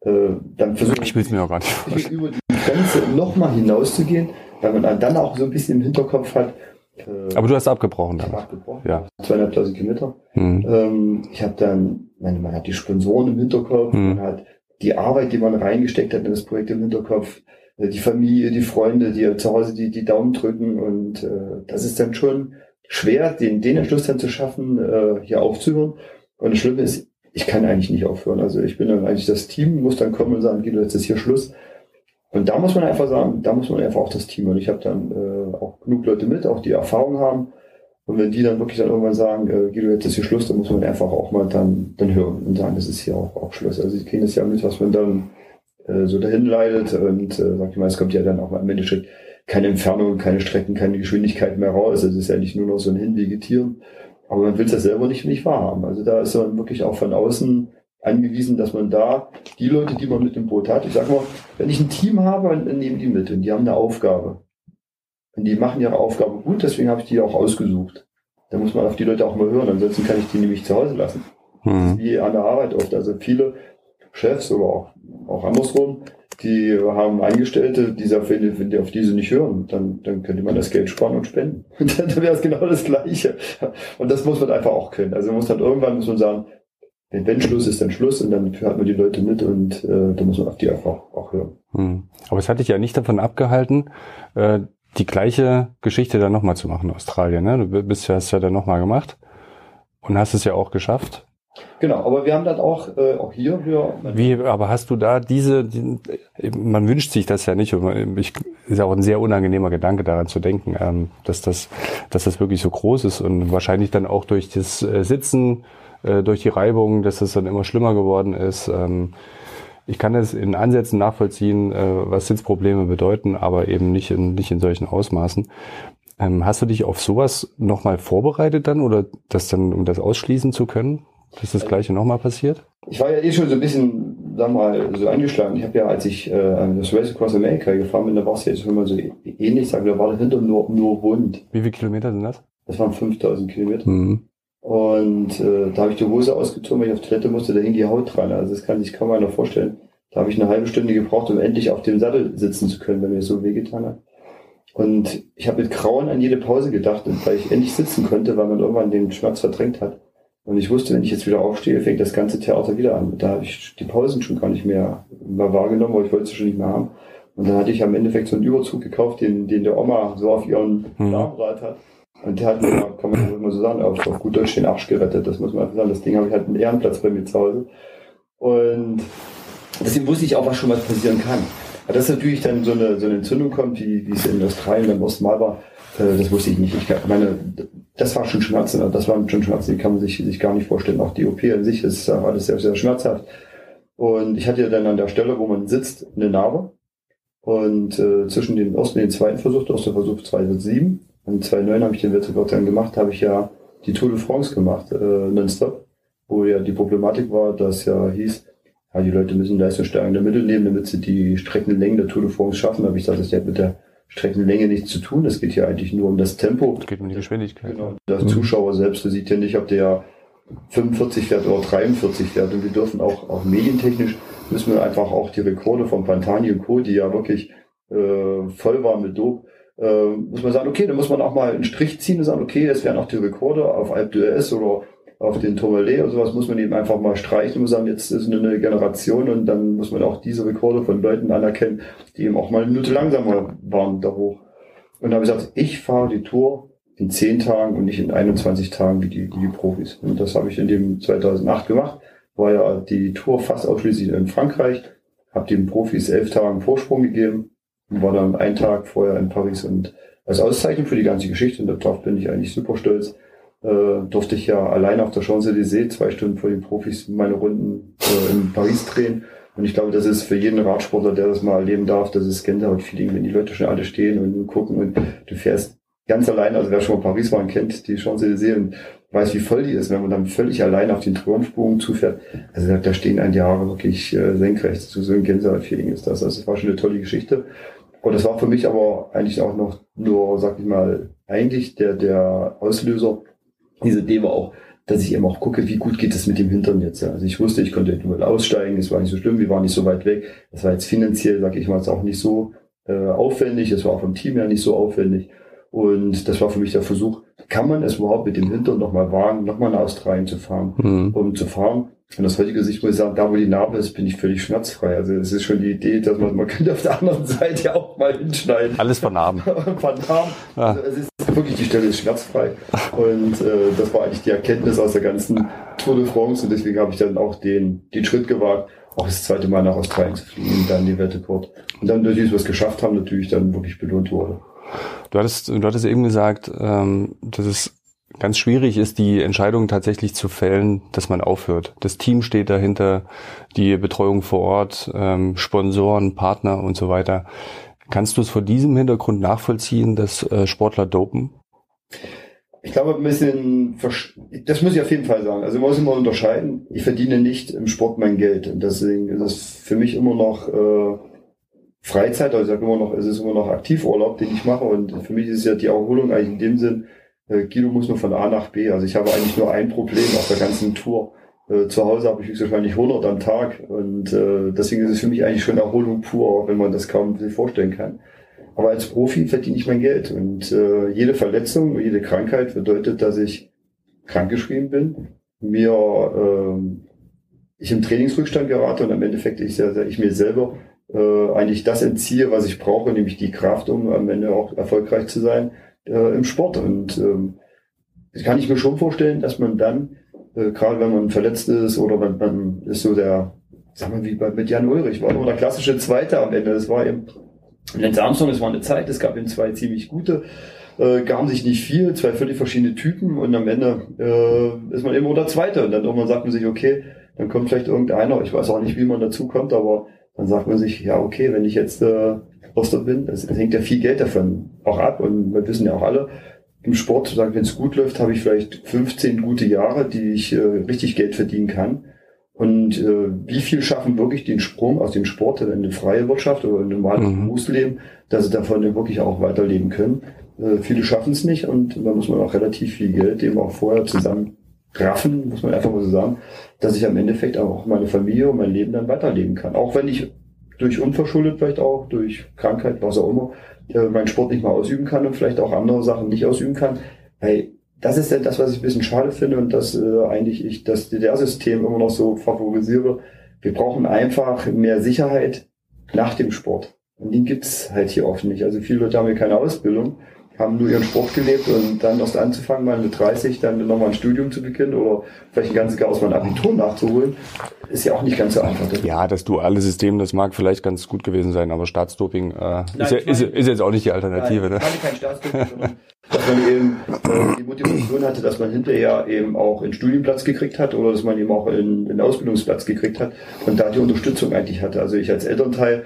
äh, dann versuche ich, mir auch gar nicht über die Grenze nochmal hinauszugehen, weil man dann auch so ein bisschen im Hinterkopf hat. Äh, Aber du hast abgebrochen dann. abgebrochen. Ja. Zweieinhalbtausend Kilometer. Mhm. Ähm, ich habe dann, meine, man hat die Sponsoren im Hinterkopf, mhm. man hat die Arbeit, die man reingesteckt hat in das Projekt im Hinterkopf, äh, die Familie, die Freunde, die zu Hause die, die Daumen drücken und äh, das ist dann schon schwer, den, den Entschluss dann zu schaffen, äh, hier aufzuhören. Und das Schlimme ist, ich kann eigentlich nicht aufhören. Also ich bin dann eigentlich das Team, muss dann kommen und sagen, Guido, jetzt ist hier Schluss. Und da muss man einfach sagen, da muss man einfach auch das Team. Und ich habe dann äh, auch genug Leute mit, auch die Erfahrung haben. Und wenn die dann wirklich dann irgendwann sagen, äh, Guido, jetzt ist hier Schluss, dann muss man einfach auch mal dann, dann hören und sagen, das ist hier auch, auch Schluss. Also die kriegen das ja mit, was man dann äh, so dahin leidet. Und äh, sag ich es kommt ja dann auch mal im Endeffekt keine Entfernung, keine Strecken, keine Geschwindigkeit mehr raus. Also es ist ja nicht nur noch so ein Hinwegetieren. Aber man will es ja selber nicht, nicht wahrhaben. Also da ist man wirklich auch von außen angewiesen, dass man da die Leute, die man mit dem Boot hat, ich sag mal, wenn ich ein Team habe, dann nehmen die mit und die haben eine Aufgabe. Und die machen ihre Aufgabe gut, deswegen habe ich die auch ausgesucht. Da muss man auf die Leute auch mal hören, ansonsten kann ich die nämlich zu Hause lassen. Mhm. Wie an der Arbeit oft. Also viele Chefs oder auch, auch andersrum, die haben Angestellte, die sagen, wenn die auf diese nicht hören, dann, dann könnte man das Geld sparen und spenden. <laughs> Und dann wäre es genau das Gleiche. Und das muss man einfach auch können. Also man muss dann irgendwann muss man sagen, wenn, wenn Schluss ist, dann Schluss und dann hat man die Leute mit und äh, da muss man auf die einfach auch hören. Hm. Aber es hat dich ja nicht davon abgehalten, äh, die gleiche Geschichte dann nochmal zu machen in Australien. Ne? Du bist ja, hast ja dann nochmal gemacht und hast es ja auch geschafft. Genau, aber wir haben dann auch, äh, auch hier, hier Wie, aber hast du da diese, die, man wünscht sich das ja nicht, und man, ich, ist auch ein sehr unangenehmer Gedanke daran zu denken, ähm, dass das, dass das wirklich so groß ist und wahrscheinlich dann auch durch das äh, Sitzen, äh, durch die Reibung, dass es dann immer schlimmer geworden ist. Ähm, ich kann es in Ansätzen nachvollziehen, äh, was Sitzprobleme bedeuten, aber eben nicht in, nicht in solchen Ausmaßen. Ähm, hast du dich auf sowas nochmal vorbereitet dann oder das dann, um das ausschließen zu können, dass das Gleiche nochmal passiert? Ich war ja eh schon so ein bisschen, sag mal, so angeschlagen. Ich habe ja, als ich äh, das Race Across America gefahren bin, da war es jetzt schon mal so ähnlich, sagen da war dahinter nur, nur Hund. Wie viele Kilometer sind das? Das waren 5000 Kilometer. Mhm. Und äh, da habe ich die Hose ausgezogen, weil ich auf Toilette musste, da hing die Haut dran. Also das kann sich kaum einer vorstellen. Da habe ich eine halbe Stunde gebraucht, um endlich auf dem Sattel sitzen zu können, wenn mir so wehgetan hat. Und ich habe mit Grauen an jede Pause gedacht, weil ich endlich sitzen konnte, weil man irgendwann den Schmerz verdrängt hat. Und ich wusste, wenn ich jetzt wieder aufstehe, fängt das ganze Theater wieder an. Da habe ich die Pausen schon gar nicht mehr, wahrgenommen, weil ich wollte sie schon nicht mehr haben. Und dann hatte ich am Endeffekt so einen Überzug gekauft, den, den der Oma so auf ihren hm. Darmrad hat. Und der hat mir, kann man immer so sagen, auf, auf gut Deutsch den Arsch gerettet. Das muss man einfach sagen. Das Ding habe ich halt einen Ehrenplatz bei mir zu Hause. Und deswegen wusste ich auch, was schon mal passieren kann. Aber dass natürlich dann so eine, so eine Entzündung kommt, wie, wie es in Australien beim ersten Mal war, das wusste ich nicht. Ich meine, das war schon Schmerzen. Das waren schon Schmerzen, die kann man sich, sich gar nicht vorstellen. Auch die OP an sich ist alles sehr, sehr schmerzhaft. Und ich hatte ja dann an der Stelle, wo man sitzt, eine Narbe. Und äh, zwischen dem ersten und dem zweiten Versuch, der erste Versuch 2007, und 2009 habe ich den Weltrekord dann gemacht, habe ich ja die Tour de France gemacht, äh, nonstop, wo ja die Problematik war, dass ja hieß, ja, die Leute müssen leistungssteigende Mittel nehmen, damit sie die Streckenlängen der Tour de France schaffen. Da habe ich gesagt, das hat mit der Streckenlänge nichts zu tun. Es geht hier eigentlich nur um das Tempo. Es geht um die Geschwindigkeit. Genau. Der mhm. Zuschauer selbst, der sieht ja nicht, ob der 45 fährt oder 43 fährt. Und wir dürfen auch, auch medientechnisch, müssen wir einfach auch die Rekorde von Pantani und Co., die ja wirklich äh, voll waren mit Dope, äh, muss man sagen, okay, dann muss man auch mal einen Strich ziehen und sagen, okay, es werden auch die Rekorde auf Alpe d'Huez oder auf den Tourmalet oder sowas muss man eben einfach mal streichen und sagen, jetzt ist eine neue Generation und dann muss man auch diese Rekorde von Leuten anerkennen, die eben auch mal eine Minute langsamer waren da hoch. Und da habe ich gesagt, ich fahre die Tour in zehn Tagen und nicht in 21 Tagen wie die, die Profis. Und das habe ich in dem 2008 gemacht. War ja die Tour fast ausschließlich in Frankreich, habe den Profis elf Tagen Vorsprung gegeben und war dann einen Tag vorher in Paris und als Auszeichnung für die ganze Geschichte und darauf bin ich eigentlich super stolz äh, durfte ich ja allein auf der Champs-Élysées zwei Stunden vor den Profis meine Runden äh, in Paris drehen. Und ich glaube, das ist für jeden Radsportler, der das mal erleben darf, das ist Gänsehaut-Feeling, wenn die Leute schon alle stehen und gucken und du fährst ganz allein, also wer schon mal Paris war und kennt die Champs-Élysées und weiß, wie voll die ist, wenn man dann völlig allein auf den Triumphbogen zufährt. Also da stehen ein die Haare wirklich äh, senkrecht. So, so ein Gänsehaut-Feeling ist das. Also das war schon eine tolle Geschichte. Und das war für mich aber eigentlich auch noch nur, sag ich mal, eigentlich der, der Auslöser, diese Idee war auch, dass ich eben auch gucke, wie gut geht es mit dem Hintern jetzt. Also ich wusste, ich konnte nur aussteigen, es war nicht so schlimm, wir waren nicht so weit weg. Das war jetzt finanziell, sage ich mal, auch nicht so äh, aufwendig, es war auch vom Team her nicht so aufwendig. Und das war für mich der Versuch, kann man es überhaupt mit dem Hintern nochmal wagen, nochmal nach Australien zu fahren, mhm. um zu fahren. Und aus heutiger Sicht muss ich sagen, da wo die Narbe ist, bin ich völlig schmerzfrei. Also es ist schon die Idee, dass man, man könnte auf der anderen <laughs> Seite auch mal hinschneiden. Alles von Narben. <laughs> von Narben. Ja. Also es ist wirklich, die Stelle ist schmerzfrei. Und äh, das war eigentlich die Erkenntnis aus der ganzen Tour de France. Und deswegen habe ich dann auch den, den Schritt gewagt, auch das zweite Mal nach Australien zu fliegen dann die Weltrekord. Und dann, wir es geschafft haben, natürlich dann wirklich belohnt wurde. Du hattest, du hattest eben gesagt, ähm, dass es ganz schwierig ist, die Entscheidung tatsächlich zu fällen, dass man aufhört. Das Team steht dahinter, die Betreuung vor Ort, ähm, Sponsoren, Partner und so weiter. Kannst du es vor diesem Hintergrund nachvollziehen, dass äh, Sportler dopen? Ich glaube, ein bisschen, das muss ich auf jeden Fall sagen. Also man muss immer unterscheiden. Ich verdiene nicht im Sport mein Geld. Und deswegen ist es für mich immer noch äh, Freizeit. Also ich sage immer noch, es ist immer noch Aktivurlaub, den ich mache. Und für mich ist ja die Erholung eigentlich in dem Sinn, äh, Guido muss nur von A nach B. Also ich habe eigentlich nur ein Problem auf der ganzen Tour. Äh, zu Hause habe ich höchstwahrscheinlich 100 am Tag und äh, deswegen ist es für mich eigentlich schon Erholung pur, wenn man das kaum sich vorstellen kann. Aber als Profi verdiene ich mein Geld und äh, jede Verletzung, jede Krankheit bedeutet, dass ich krankgeschrieben bin, mir äh, ich im Trainingsrückstand gerate und am Endeffekt ich, ich mir selber äh, eigentlich das entziehe, was ich brauche, nämlich die Kraft, um am Ende auch erfolgreich zu sein äh, im Sport. Und ähm, das kann ich mir schon vorstellen, dass man dann, äh, gerade wenn man verletzt ist oder man, man ist so der, sagen wir wie bei, mit Jan Ulrich, war nur der klassische Zweite am Ende. Das war eben Lenz Armstrong, das war eine Zeit, es gab eben zwei ziemlich gute, äh, gaben sich nicht viel, zwei völlig verschiedene Typen und am Ende äh, ist man immer der Zweite und dann irgendwann sagt man sich, okay, dann kommt vielleicht irgendeiner, ich weiß auch nicht, wie man dazu kommt, aber dann sagt man sich, ja, okay, wenn ich jetzt äh, Roster bin, das, das hängt ja viel Geld davon auch ab und wir wissen ja auch alle, im Sport, wenn es gut läuft, habe ich vielleicht 15 gute Jahre, die ich äh, richtig Geld verdienen kann. Und äh, wie viel schaffen wirklich den Sprung aus dem Sport in eine freie Wirtschaft oder in ein normales mhm. Berufsleben, dass sie davon wirklich auch weiterleben können? Äh, viele schaffen es nicht und da muss man auch relativ viel Geld eben auch vorher zusammen raffen, muss man einfach mal so sagen, dass ich am Endeffekt auch meine Familie und mein Leben dann weiterleben kann. Auch wenn ich durch unverschuldet vielleicht auch, durch Krankheit, was auch immer, meinen Sport nicht mehr ausüben kann und vielleicht auch andere Sachen nicht ausüben kann. Weil das ist ja das, was ich ein bisschen schade finde und dass äh, eigentlich ich das DDR-System immer noch so favorisiere. Wir brauchen einfach mehr Sicherheit nach dem Sport. Und den gibt's halt hier oft nicht. Also viele Leute haben hier keine Ausbildung haben nur ihren Sport gelebt und dann erst anzufangen, mal mit 30 dann nochmal ein Studium zu beginnen oder vielleicht ein ganzes Jahr aus meinem Abitur nachzuholen, ist ja auch nicht ganz so einfach. Ja, das duale System, das mag vielleicht ganz gut gewesen sein, aber Staatsdoping äh, Nein, ist, ja, ist, ist, jetzt auch nicht die Alternative. Nein, ne? kein Staatsdoping, sondern dass man eben äh, die Motivation hatte, dass man hinterher eben auch einen Studienplatz gekriegt hat oder dass man eben auch einen, einen Ausbildungsplatz gekriegt hat und da die Unterstützung eigentlich hatte. Also ich als Elternteil,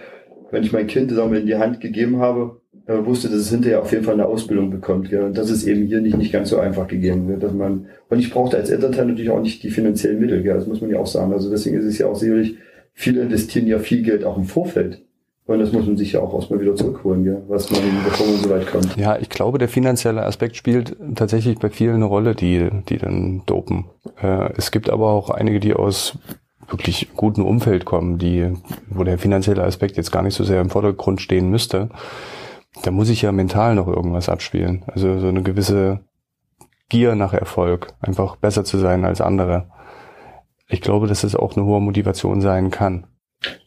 wenn ich mein Kind wir, in die Hand gegeben habe, äh, wusste, dass es hinterher auf jeden Fall eine Ausbildung bekommt. Ja. Und das ist eben hier nicht, nicht ganz so einfach gegeben. Ja. Dass man, und ich brauchte als Elternteil natürlich auch nicht die finanziellen Mittel. Ja. Das muss man ja auch sagen. Also deswegen ist es ja auch sicherlich, viele investieren ja viel Geld auch im Vorfeld. Und das muss man sich ja auch erstmal wieder zurückholen, ja, was man, bevor man so weit kommt. Ja, ich glaube, der finanzielle Aspekt spielt tatsächlich bei vielen eine Rolle, die, die dann dopen. Äh, es gibt aber auch einige, die aus wirklich guten Umfeld kommen, die, wo der finanzielle Aspekt jetzt gar nicht so sehr im Vordergrund stehen müsste da muss ich ja mental noch irgendwas abspielen. Also so eine gewisse Gier nach Erfolg, einfach besser zu sein als andere. Ich glaube, dass es auch eine hohe Motivation sein kann.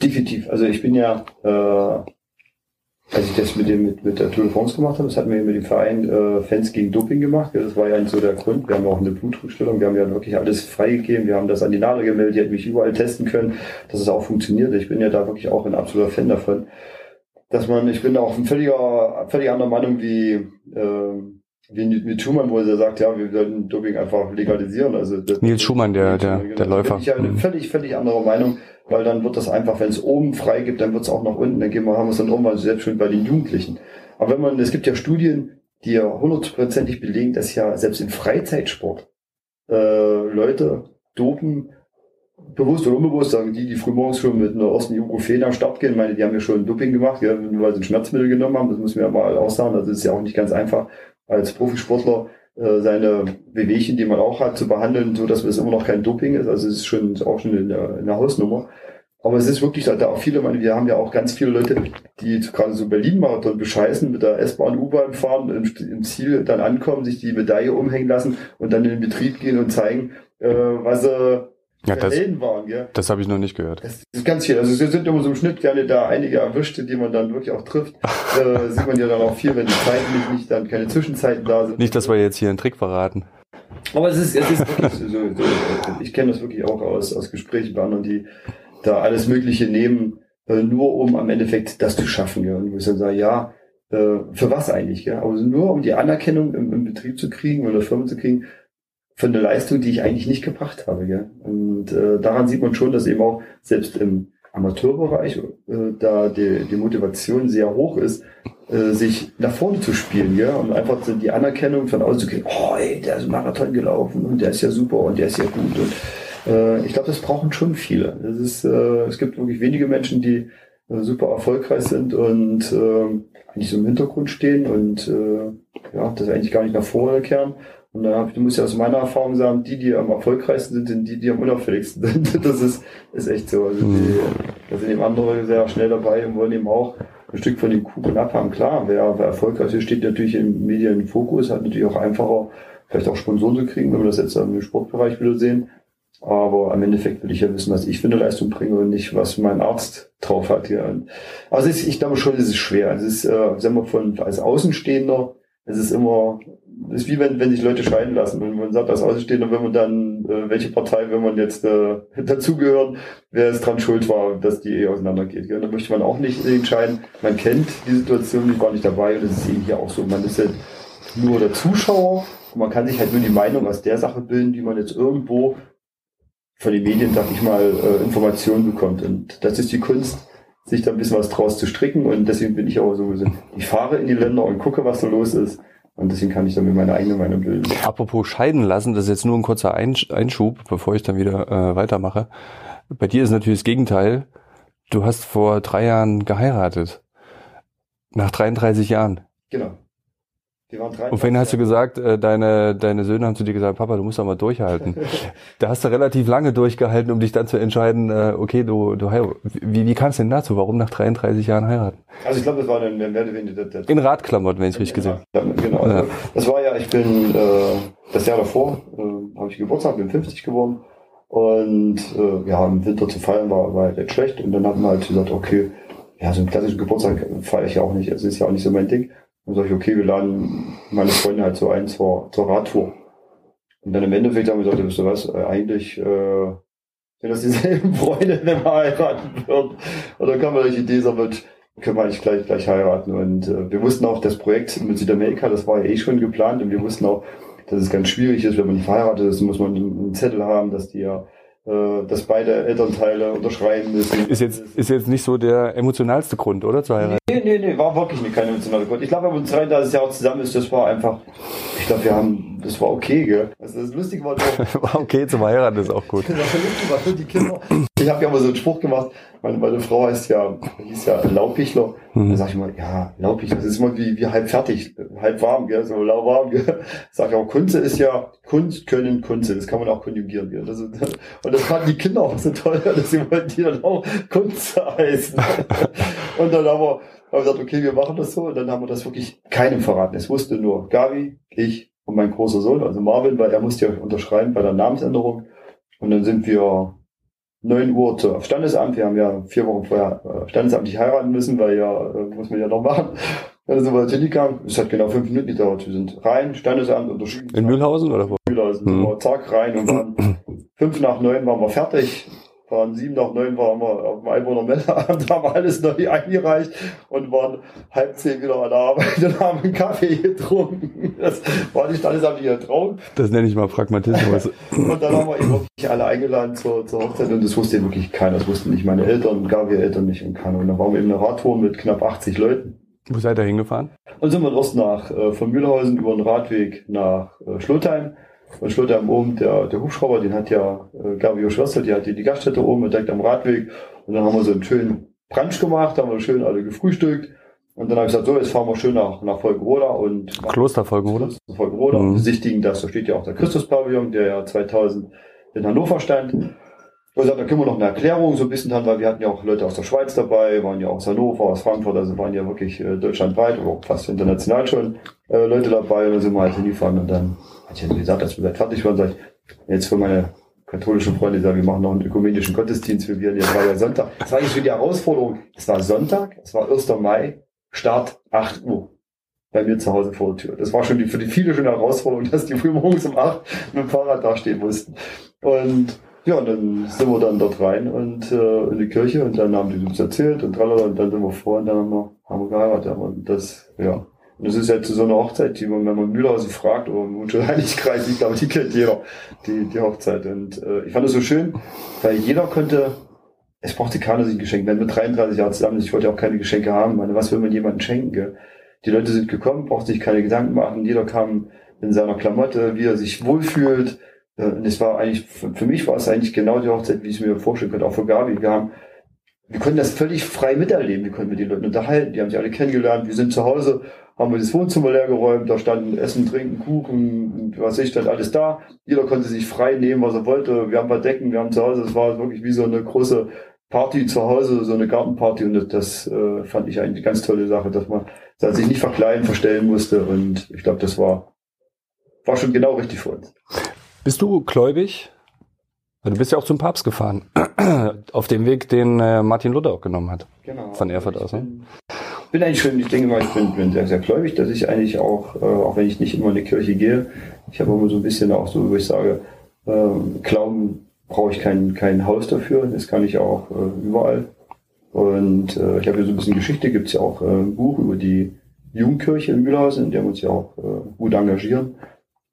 Definitiv. Also ich bin ja, äh, als ich das mit dem mit, mit der Tour de France gemacht habe, das hatten wir mit dem Verein äh, Fans gegen Doping gemacht. Ja, das war ja so der Grund. Wir haben auch eine Blutrückstellung, wir haben ja wirklich alles freigegeben, wir haben das an die Nadel gemeldet, die hätten mich überall testen können, dass es auch funktioniert. Ich bin ja da wirklich auch ein absoluter Fan davon dass man, ich bin auch ein völliger, völlig anderer Meinung wie, äh, wie, wie Schumann, wo er sagt, ja, wir sollten Doping einfach legalisieren. Also das, Nils Schumann, der, der, der, der Läufer. Ich eine mhm. völlig, völlig andere Meinung, weil dann wird das einfach, wenn es oben frei gibt, dann wird es auch nach unten, dann gehen wir, haben wir es dann irgendwann selbst schon bei den Jugendlichen. Aber wenn man, es gibt ja Studien, die ja hundertprozentig belegen, dass ja selbst im Freizeitsport äh, Leute dopen, bewusst oder unbewusst, sagen die, die frühmorgens schon mit einer ersten Ibuprofen am Start gehen, meine, die haben ja schon Doping gemacht, ja, weil sie ein Schmerzmittel genommen haben, das müssen wir mal aussagen, also ist ja auch nicht ganz einfach, als Profisportler äh, seine Wehwehchen, die man auch hat, zu behandeln, so dass es immer noch kein Doping ist, also es ist schon auch schon eine, eine Hausnummer. Aber es ist wirklich, da auch viele, meine, wir haben ja auch ganz viele Leute, die gerade so Berlin-Marathon bescheißen, mit der S-Bahn, U-Bahn fahren, im, im, Ziel dann ankommen, sich die Medaille umhängen lassen und dann in den Betrieb gehen und zeigen, äh, was sie ja, das, waren, gell? Das habe ich noch nicht gehört. Das ist ganz viel. Also es sind immer so im Schnitt gerne da einige erwischte, die man dann wirklich auch trifft. <laughs> äh, sieht man ja dann auch viel, wenn die Zeiten nicht, nicht dann keine Zwischenzeiten da sind. Nicht, dass wir jetzt hier einen Trick verraten. Aber es ist, es ist wirklich so, so, so ich kenne das wirklich auch aus, aus Gesprächen bei anderen, die da alles Mögliche nehmen, äh, nur um am Endeffekt das zu schaffen. Gell? Und wo ich dann sage, ja, äh, für was eigentlich? Gell? Aber nur um die Anerkennung im, im Betrieb zu kriegen oder Firmen zu kriegen, für eine Leistung, die ich eigentlich nicht gebracht habe. Gell? Und äh, daran sieht man schon, dass eben auch selbst im Amateurbereich äh, da die, die Motivation sehr hoch ist, äh, sich nach vorne zu spielen, ja, und einfach die Anerkennung von außen zu kriegen, oh ey, der ist Marathon gelaufen und der ist ja super und der ist ja gut. Und äh, ich glaube, das brauchen schon viele. Das ist, äh, es gibt wirklich wenige Menschen, die äh, super erfolgreich sind und äh, eigentlich so im Hintergrund stehen und äh, ja, das eigentlich gar nicht nach vorne kehren. Und da hab ich, du musst ja aus meiner Erfahrung sagen, die, die am erfolgreichsten sind, sind die, die am unauffälligsten sind. <laughs> Das ist, ist echt so. Also die, mhm. da sind eben andere sehr schnell dabei und wollen eben auch ein Stück von dem Kuchen abhaben. Klar, wer, wer erfolgreich ist, steht natürlich im Medienfokus, hat natürlich auch einfacher, vielleicht auch Sponsoren zu kriegen, wenn wir das jetzt im Sportbereich wieder sehen. Aber am Endeffekt will ich ja wissen, was ich für eine Leistung bringe und nicht, was mein Arzt drauf hat. Ja. Also ist, ich glaube schon, es ist schwer. Es ist, äh, sagen wir, von, als Außenstehender, es ist immer, ist wie wenn, wenn sich Leute scheiden lassen. Wenn man sagt, als Außenstehender, wenn man dann, äh, welche Partei, wenn man jetzt äh, <laughs> dazugehört, wer es dran schuld war, dass die Ehe auseinandergeht. Ja. Da möchte man auch nicht entscheiden. Man kennt die Situation, ich war nicht dabei und das ist eben hier auch so. Man ist halt nur der Zuschauer und man kann sich halt nur die Meinung aus der Sache bilden, die man jetzt irgendwo von den Medien, sag ich mal, äh, Informationen bekommt. Und das ist die Kunst, sich da ein bisschen was draus zu stricken. Und deswegen bin ich auch so, ich fahre in die Länder und gucke, was da los ist. Und deswegen kann ich dann mir meine eigene Meinung bilden. Apropos scheiden lassen, das ist jetzt nur ein kurzer Einschub, bevor ich dann wieder äh, weitermache. Bei dir ist natürlich das Gegenteil. Du hast vor drei Jahren geheiratet. Nach 33 Jahren. Genau. Und vorhin hast du gesagt, äh, deine, deine Söhne haben zu dir gesagt, Papa, du musst doch mal durchhalten. <laughs> da hast du relativ lange durchgehalten, um dich dann zu entscheiden, äh, okay, du, du wie, wie kam es denn dazu? Warum nach 33 Jahren heiraten? Also ich glaube, das war dann mehr oder weniger der, In Radklamotten, wenn ich richtig gesehen Genau. Also ja. Das war ja, ich bin äh, das Jahr davor, äh, habe ich Geburtstag, bin 50 geworden. Und äh, ja, im Winter zu feiern war, war halt schlecht. Und dann hat man halt gesagt, okay, ja, so einen klassischen Geburtstag feiere ich ja auch nicht. Es ist ja auch nicht so mein Ding. Dann sage ich, okay, wir laden meine Freunde halt so ein zur, zur Radtour. Und dann im Endeffekt haben wir gesagt, wisst ihr was, äh, eigentlich äh, sind das dieselben <laughs> Freunde, wenn man heiraten wird. Und dann kam mir die Idee, damit können wir eigentlich gleich, gleich heiraten. Und äh, wir wussten auch, das Projekt mit Südamerika, das war ja eh schon geplant. Und wir wussten auch, dass es ganz schwierig ist, wenn man nicht verheiratet ist, muss man einen Zettel haben, dass die ja dass beide Elternteile unterschreiben müssen. Ist jetzt, ist jetzt nicht so der emotionalste Grund, oder? Zu heiraten? Nee, nee, nee, war wirklich nicht kein emotionaler Grund. Ich glaube, wenn man 33 Jahre zusammen ist, das war einfach, ich glaube, wir haben, das war okay, gell? Also das Lustige war doch. <laughs> war okay zum Heiraten, ist auch gut. <laughs> Ich habe ja mal so einen Spruch gemacht, meine, meine Frau heißt ja, hieß ja Laupichler. Mhm. Da sag ich mal, ja, Laupichler, das ist immer wie, wie halb fertig, halb warm, gell? so lauwarm. Gell? Sag ich auch, Kunze ist ja Kunst, Können, Kunze. Das kann man auch konjugieren. Gell? Das und das fanden die Kinder auch so toll, <laughs> deswegen wollten die dann auch Kunze heißen. und dann haben wir, haben wir gesagt, okay, wir machen das so. Und dann haben wir das wirklich keinem verraten. Es wusste nur Gabi, ich und mein großer Sohn, also Marvin, weil er musste ja unterschreiben bei der Namensänderung. Und dann sind wir 9 Uhr zur Standesamt. Wir haben ja vier Wochen vorher äh, standesamtlich heiraten müssen, weil ja, äh, muss man ja noch machen. <laughs> Dann sind wir jetzt hingegangen. Es hat genau fünf Minuten gedauert. Wir sind rein, Standesamt, unterschrieben. In Mühlhausen oder wo? Mühlhausen. Mhm. Zack rein und waren <clears throat> fünf nach neun waren wir fertig waren sieben nach neun waren wir auf dem Einwohner Meldeabend, <laughs> haben alles neu eingereicht und waren halb zehn wieder an der Arbeit und haben einen Kaffee getrunken. Das war nicht alles am Traum. Das nenne ich mal Pragmatismus. <laughs> und dann haben wir eben wirklich alle eingeladen zur, zur Hochzeit und das wusste wirklich keiner. Das wussten nicht meine Eltern, gar wir Eltern nicht und keiner. Und dann waren wir eben eine Radtour mit knapp 80 Leuten. Wo seid ihr hingefahren? Und sind wir erst nach äh, von Mühlhausen über den Radweg nach äh, Schlotheim und Schlotheim oben, der, der Hubschrauber, den hat ja äh, Gabio Schwester, die hat die, die Gaststätte oben direkt am Radweg. Und dann haben wir so einen schönen Brunch gemacht, haben wir schön alle gefrühstückt. Und dann habe ich gesagt, so, jetzt fahren wir schön nach, nach Volkenroda und Kloster Volkenroda. Kloster Volkenroda mhm. und besichtigen das. Da steht ja auch der Christuspavillon, der ja 2000 in Hannover stand. Und gesagt, da können wir noch eine Erklärung so ein bisschen haben, weil wir hatten ja auch Leute aus der Schweiz dabei, waren ja aus Hannover, aus Frankfurt, also waren ja wirklich äh, deutschlandweit oder fast international schon äh, Leute dabei. Und dann sind wir halt hingefahren und dann hat ja gesagt, als wir fertig waren, sag ich, jetzt für meine katholischen Freunde sagen, wir machen noch einen ökumenischen Gottesdienst für wir. Jetzt war ja Sonntag. Das war eigentlich für die Herausforderung. Es war Sonntag, es war 1. Mai, Start 8 Uhr bei mir zu Hause vor der Tür. Das war schon die, für die viele schon eine Herausforderung, dass die früh morgens um 8 mit dem Fahrrad dastehen mussten. Und ja, und dann sind wir dann dort rein und äh, in die Kirche und dann haben die uns erzählt und tralala und dann sind wir vor und dann haben wir, haben wir geheiratet. Und das, ja, und das ist ja zu so einer Hochzeit, die man, wenn man Mühlhausen fragt oder im Heiligkreis, ich glaube, die kennt jeder, die, die Hochzeit. Und äh, ich fand das so schön, weil jeder konnte, es brauchte keiner sich ein Geschenk. Wenn wir 33 Jahre zusammen sind, ich wollte ja auch keine Geschenke haben. meine, was will man jemandem schenken? Gell? Die Leute sind gekommen, brauchte sich keine Gedanken machen. Jeder kam in seiner Klamotte, wie er sich wohlfühlt. Äh, und es war eigentlich, für mich war es eigentlich genau die Hochzeit, wie ich es mir vorstellen könnte, auch für Gabi. Wir haben wir konnten das völlig frei miterleben. Wir konnten mit den Leuten unterhalten. Die haben sich alle kennengelernt. Wir sind zu Hause haben wir das Wohnzimmer leer geräumt, da standen Essen, Trinken, Kuchen, was ich, stand alles da. Jeder konnte sich frei nehmen, was er wollte. Wir haben ein paar Decken, wir haben zu Hause, es war wirklich wie so eine große Party zu Hause, so eine Gartenparty und das, das äh, fand ich eigentlich eine ganz tolle Sache, dass man dass sich nicht verkleiden, verstellen musste und ich glaube, das war, war schon genau richtig für uns. Bist du gläubig? Du bist ja auch zum Papst gefahren. <clears throat> Auf dem Weg, den äh, Martin Luther auch genommen hat. Genau. Von Erfurt aus, ne? Bin, eigentlich schon, ich denke mal, ich bin, bin sehr, sehr gläubig, dass ich eigentlich auch, äh, auch wenn ich nicht immer in die Kirche gehe, ich habe immer so ein bisschen auch so, wo ich sage, äh, Glauben brauche ich kein, kein Haus dafür, das kann ich auch äh, überall. Und äh, ich habe hier so ein bisschen Geschichte, gibt es ja auch äh, ein Buch über die Jugendkirche in Mühlhausen, in der wir uns ja auch äh, gut engagieren.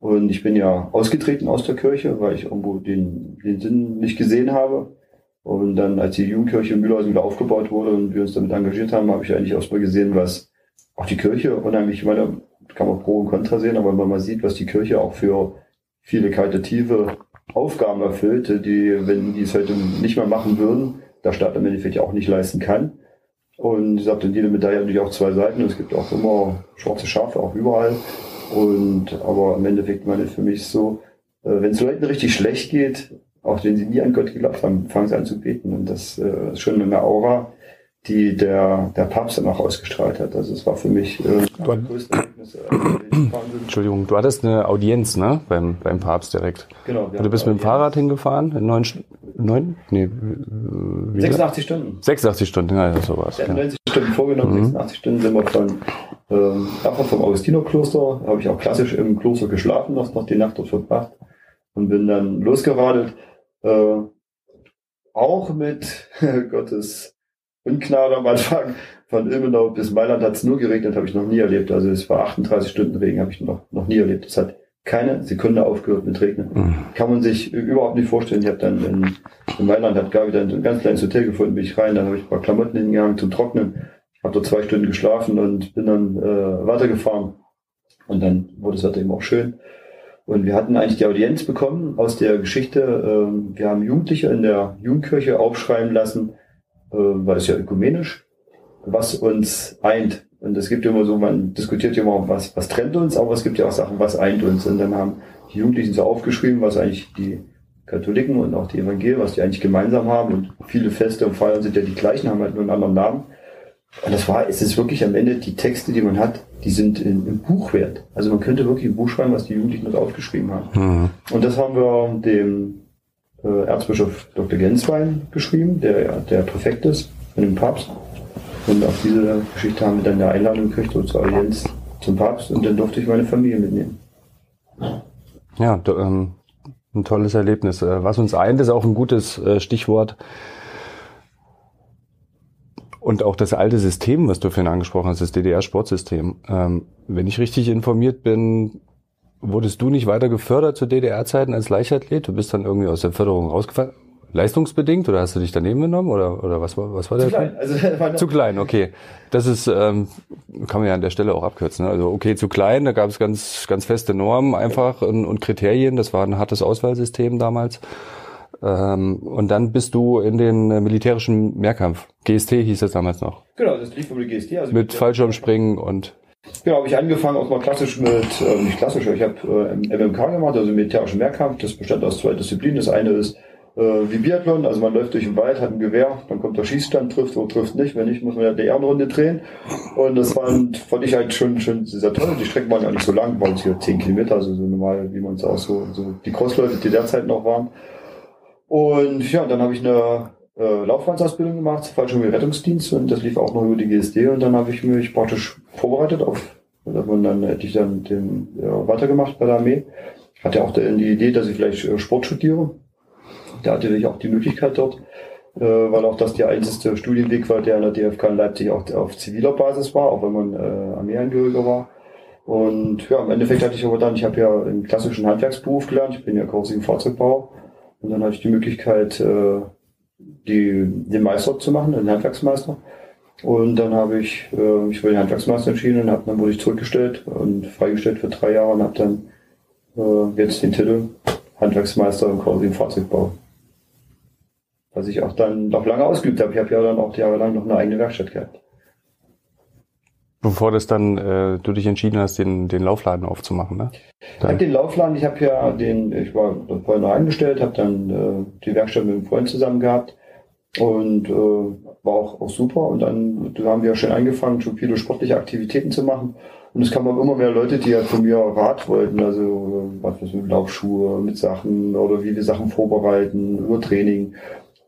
Und ich bin ja ausgetreten aus der Kirche, weil ich irgendwo den, den Sinn nicht gesehen habe. Und dann, als die Jugendkirche in Mühlhausen wieder aufgebaut wurde und wir uns damit engagiert haben, habe ich eigentlich erstmal gesehen, was auch die Kirche unheimlich, ich meine, kann man Pro und Contra sehen, aber wenn man mal sieht, was die Kirche auch für viele karitative Aufgaben erfüllt, die, wenn die es heute nicht mehr machen würden, der Staat im Endeffekt auch nicht leisten kann. Und ich sagte, jede Medaille hat natürlich auch zwei Seiten. Es gibt auch immer schwarze Schafe, auch überall. Und aber im Endeffekt meine ich für mich so, äh, wenn es Leuten richtig schlecht geht, auch wenn sie nie an Gott geglaubt haben, fangen sie an zu beten. Und das äh, ist schon eine Aura, die der, der Papst dann auch ausgestrahlt hat. Also es war für mich äh, das größte Erlebnis. Äh, Entschuldigung, du hattest eine Audienz, ne? Beim, beim Papst direkt. Genau. Und du bist mit dem Fahrrad hingefahren? In neun, neun? Nee, wie 86 Stunden. 86 Stunden, ja, sowas. Ja, 90 Stunden vorgenommen, mhm. 86 Stunden sind wir von, ähm, einfach vom Augustinerkloster, habe ich auch klassisch im Kloster geschlafen, noch, noch die Nacht dort verbracht und bin dann losgeradelt, äh, auch mit <laughs> Gottes Ungnade am Anfang. Von Ilmenau bis Mailand hat es nur geregnet, habe ich noch nie erlebt. Also es war 38 Stunden Regen, habe ich noch, noch nie erlebt. Es hat keine Sekunde aufgehört mit Regnen. Mhm. Kann man sich überhaupt nicht vorstellen. Ich habe dann in, in Mailand hat Gabi dann ein ganz kleines Hotel gefunden, bin ich rein, dann habe ich ein paar Klamotten hingegangen zum Trocknen, habe dort zwei Stunden geschlafen und bin dann äh, weitergefahren. Und dann wurde das Wetter eben auch schön. Und wir hatten eigentlich die Audienz bekommen aus der Geschichte. Äh, wir haben Jugendliche in der Jugendkirche aufschreiben lassen, äh, weil es ja ökumenisch was uns eint. Und es gibt immer so, man diskutiert ja immer, was, was trennt uns, aber es gibt ja auch Sachen, was eint uns. Und dann haben die Jugendlichen so aufgeschrieben, was eigentlich die Katholiken und auch die Evangelien, was die eigentlich gemeinsam haben. Und viele Feste und Feiern sind ja die gleichen, haben halt nur einen anderen Namen. Und das war, es ist wirklich am Ende die Texte, die man hat, die sind in, im Buch wert. Also man könnte wirklich ein Buch schreiben, was die Jugendlichen dort aufgeschrieben haben. Mhm. Und das haben wir dem äh, Erzbischof Dr. Genswein geschrieben, der der Präfekt ist von dem Papst. Und auf diese Geschichte haben wir dann eine Einladung gekriegt zur Audienz zum Papst und dann durfte ich meine Familie mitnehmen. Ja, ähm, ein tolles Erlebnis. Äh, was uns eint, ist auch ein gutes äh, Stichwort. Und auch das alte System, was du vorhin angesprochen hast, das DDR-Sportsystem. Ähm, wenn ich richtig informiert bin, wurdest du nicht weiter gefördert zu DDR-Zeiten als Leichtathlet? Du bist dann irgendwie aus der Förderung rausgefallen? Leistungsbedingt oder hast du dich daneben genommen oder oder was war was war Zu der? klein. Also, <laughs> zu klein, okay. Das ist ähm, kann man ja an der Stelle auch abkürzen. Ne? Also okay, zu klein, da gab es ganz ganz feste Normen einfach und, und Kriterien. Das war ein hartes Auswahlsystem damals. Ähm, und dann bist du in den äh, militärischen Mehrkampf. GST hieß das damals noch. Genau, das lief über die GST. Also mit, Fallschirmspringen und Genau, habe ich angefangen auch mal klassisch mit, äh, nicht klassisch, ich habe äh, MMK gemacht, also militärischen Mehrkampf. Das bestand aus zwei Disziplinen. Das eine ist äh, wie Biathlon, also man läuft durch den Wald, hat ein Gewehr, dann kommt der Schießstand, trifft oder trifft nicht. Wenn nicht, muss man ja die Ehrenrunde drehen. Und das fand, fand ich halt schon, schon sehr toll. Die Strecken waren ja nicht so lang, waren es hier 10 Kilometer, also so normal, wie man es auch so, so die Crossläufe, die derzeit noch waren. Und ja, dann habe ich eine äh, Laufbahnsausbildung gemacht, Fallschirmrettungsdienst und das lief auch noch über die GSD und dann habe ich mich praktisch vorbereitet auf, und dann hätte ich dann den, ja, weitergemacht bei der Armee. Ich hatte auch die Idee, dass ich vielleicht äh, Sport studiere der hatte natürlich auch die Möglichkeit dort, äh, weil auch das der einzige Studienweg war, der an der DFK in Leipzig auch auf ziviler Basis war, auch wenn man äh, Armeeangehöriger war. Und ja, im Endeffekt hatte ich aber dann, ich habe ja einen klassischen Handwerksberuf gelernt, ich bin ja Karossering Fahrzeugbauer und dann hatte ich die Möglichkeit, äh, die, den Meister zu machen, den Handwerksmeister. Und dann habe ich äh, mich für den Handwerksmeister entschieden und hab, dann wurde ich zurückgestellt und freigestellt für drei Jahre und habe dann äh, jetzt den Titel Handwerksmeister im Karossering Fahrzeugbau was ich auch dann noch lange ausgeübt habe. Ich habe ja dann auch jahrelang noch eine eigene Werkstatt gehabt. Bevor das dann äh, du dich entschieden hast, den, den Laufladen aufzumachen, ne? Ich habe den Laufladen, ich habe ja den, ich war vorher noch angestellt, habe dann äh, die Werkstatt mit einem Freund zusammen gehabt und äh, war auch, auch super. Und dann, dann haben wir schon angefangen, schon viele sportliche Aktivitäten zu machen. Und es kamen auch immer mehr Leute, die halt von mir Rat wollten, also was mit Laufschuhe, mit Sachen oder wie wir Sachen vorbereiten, über Training.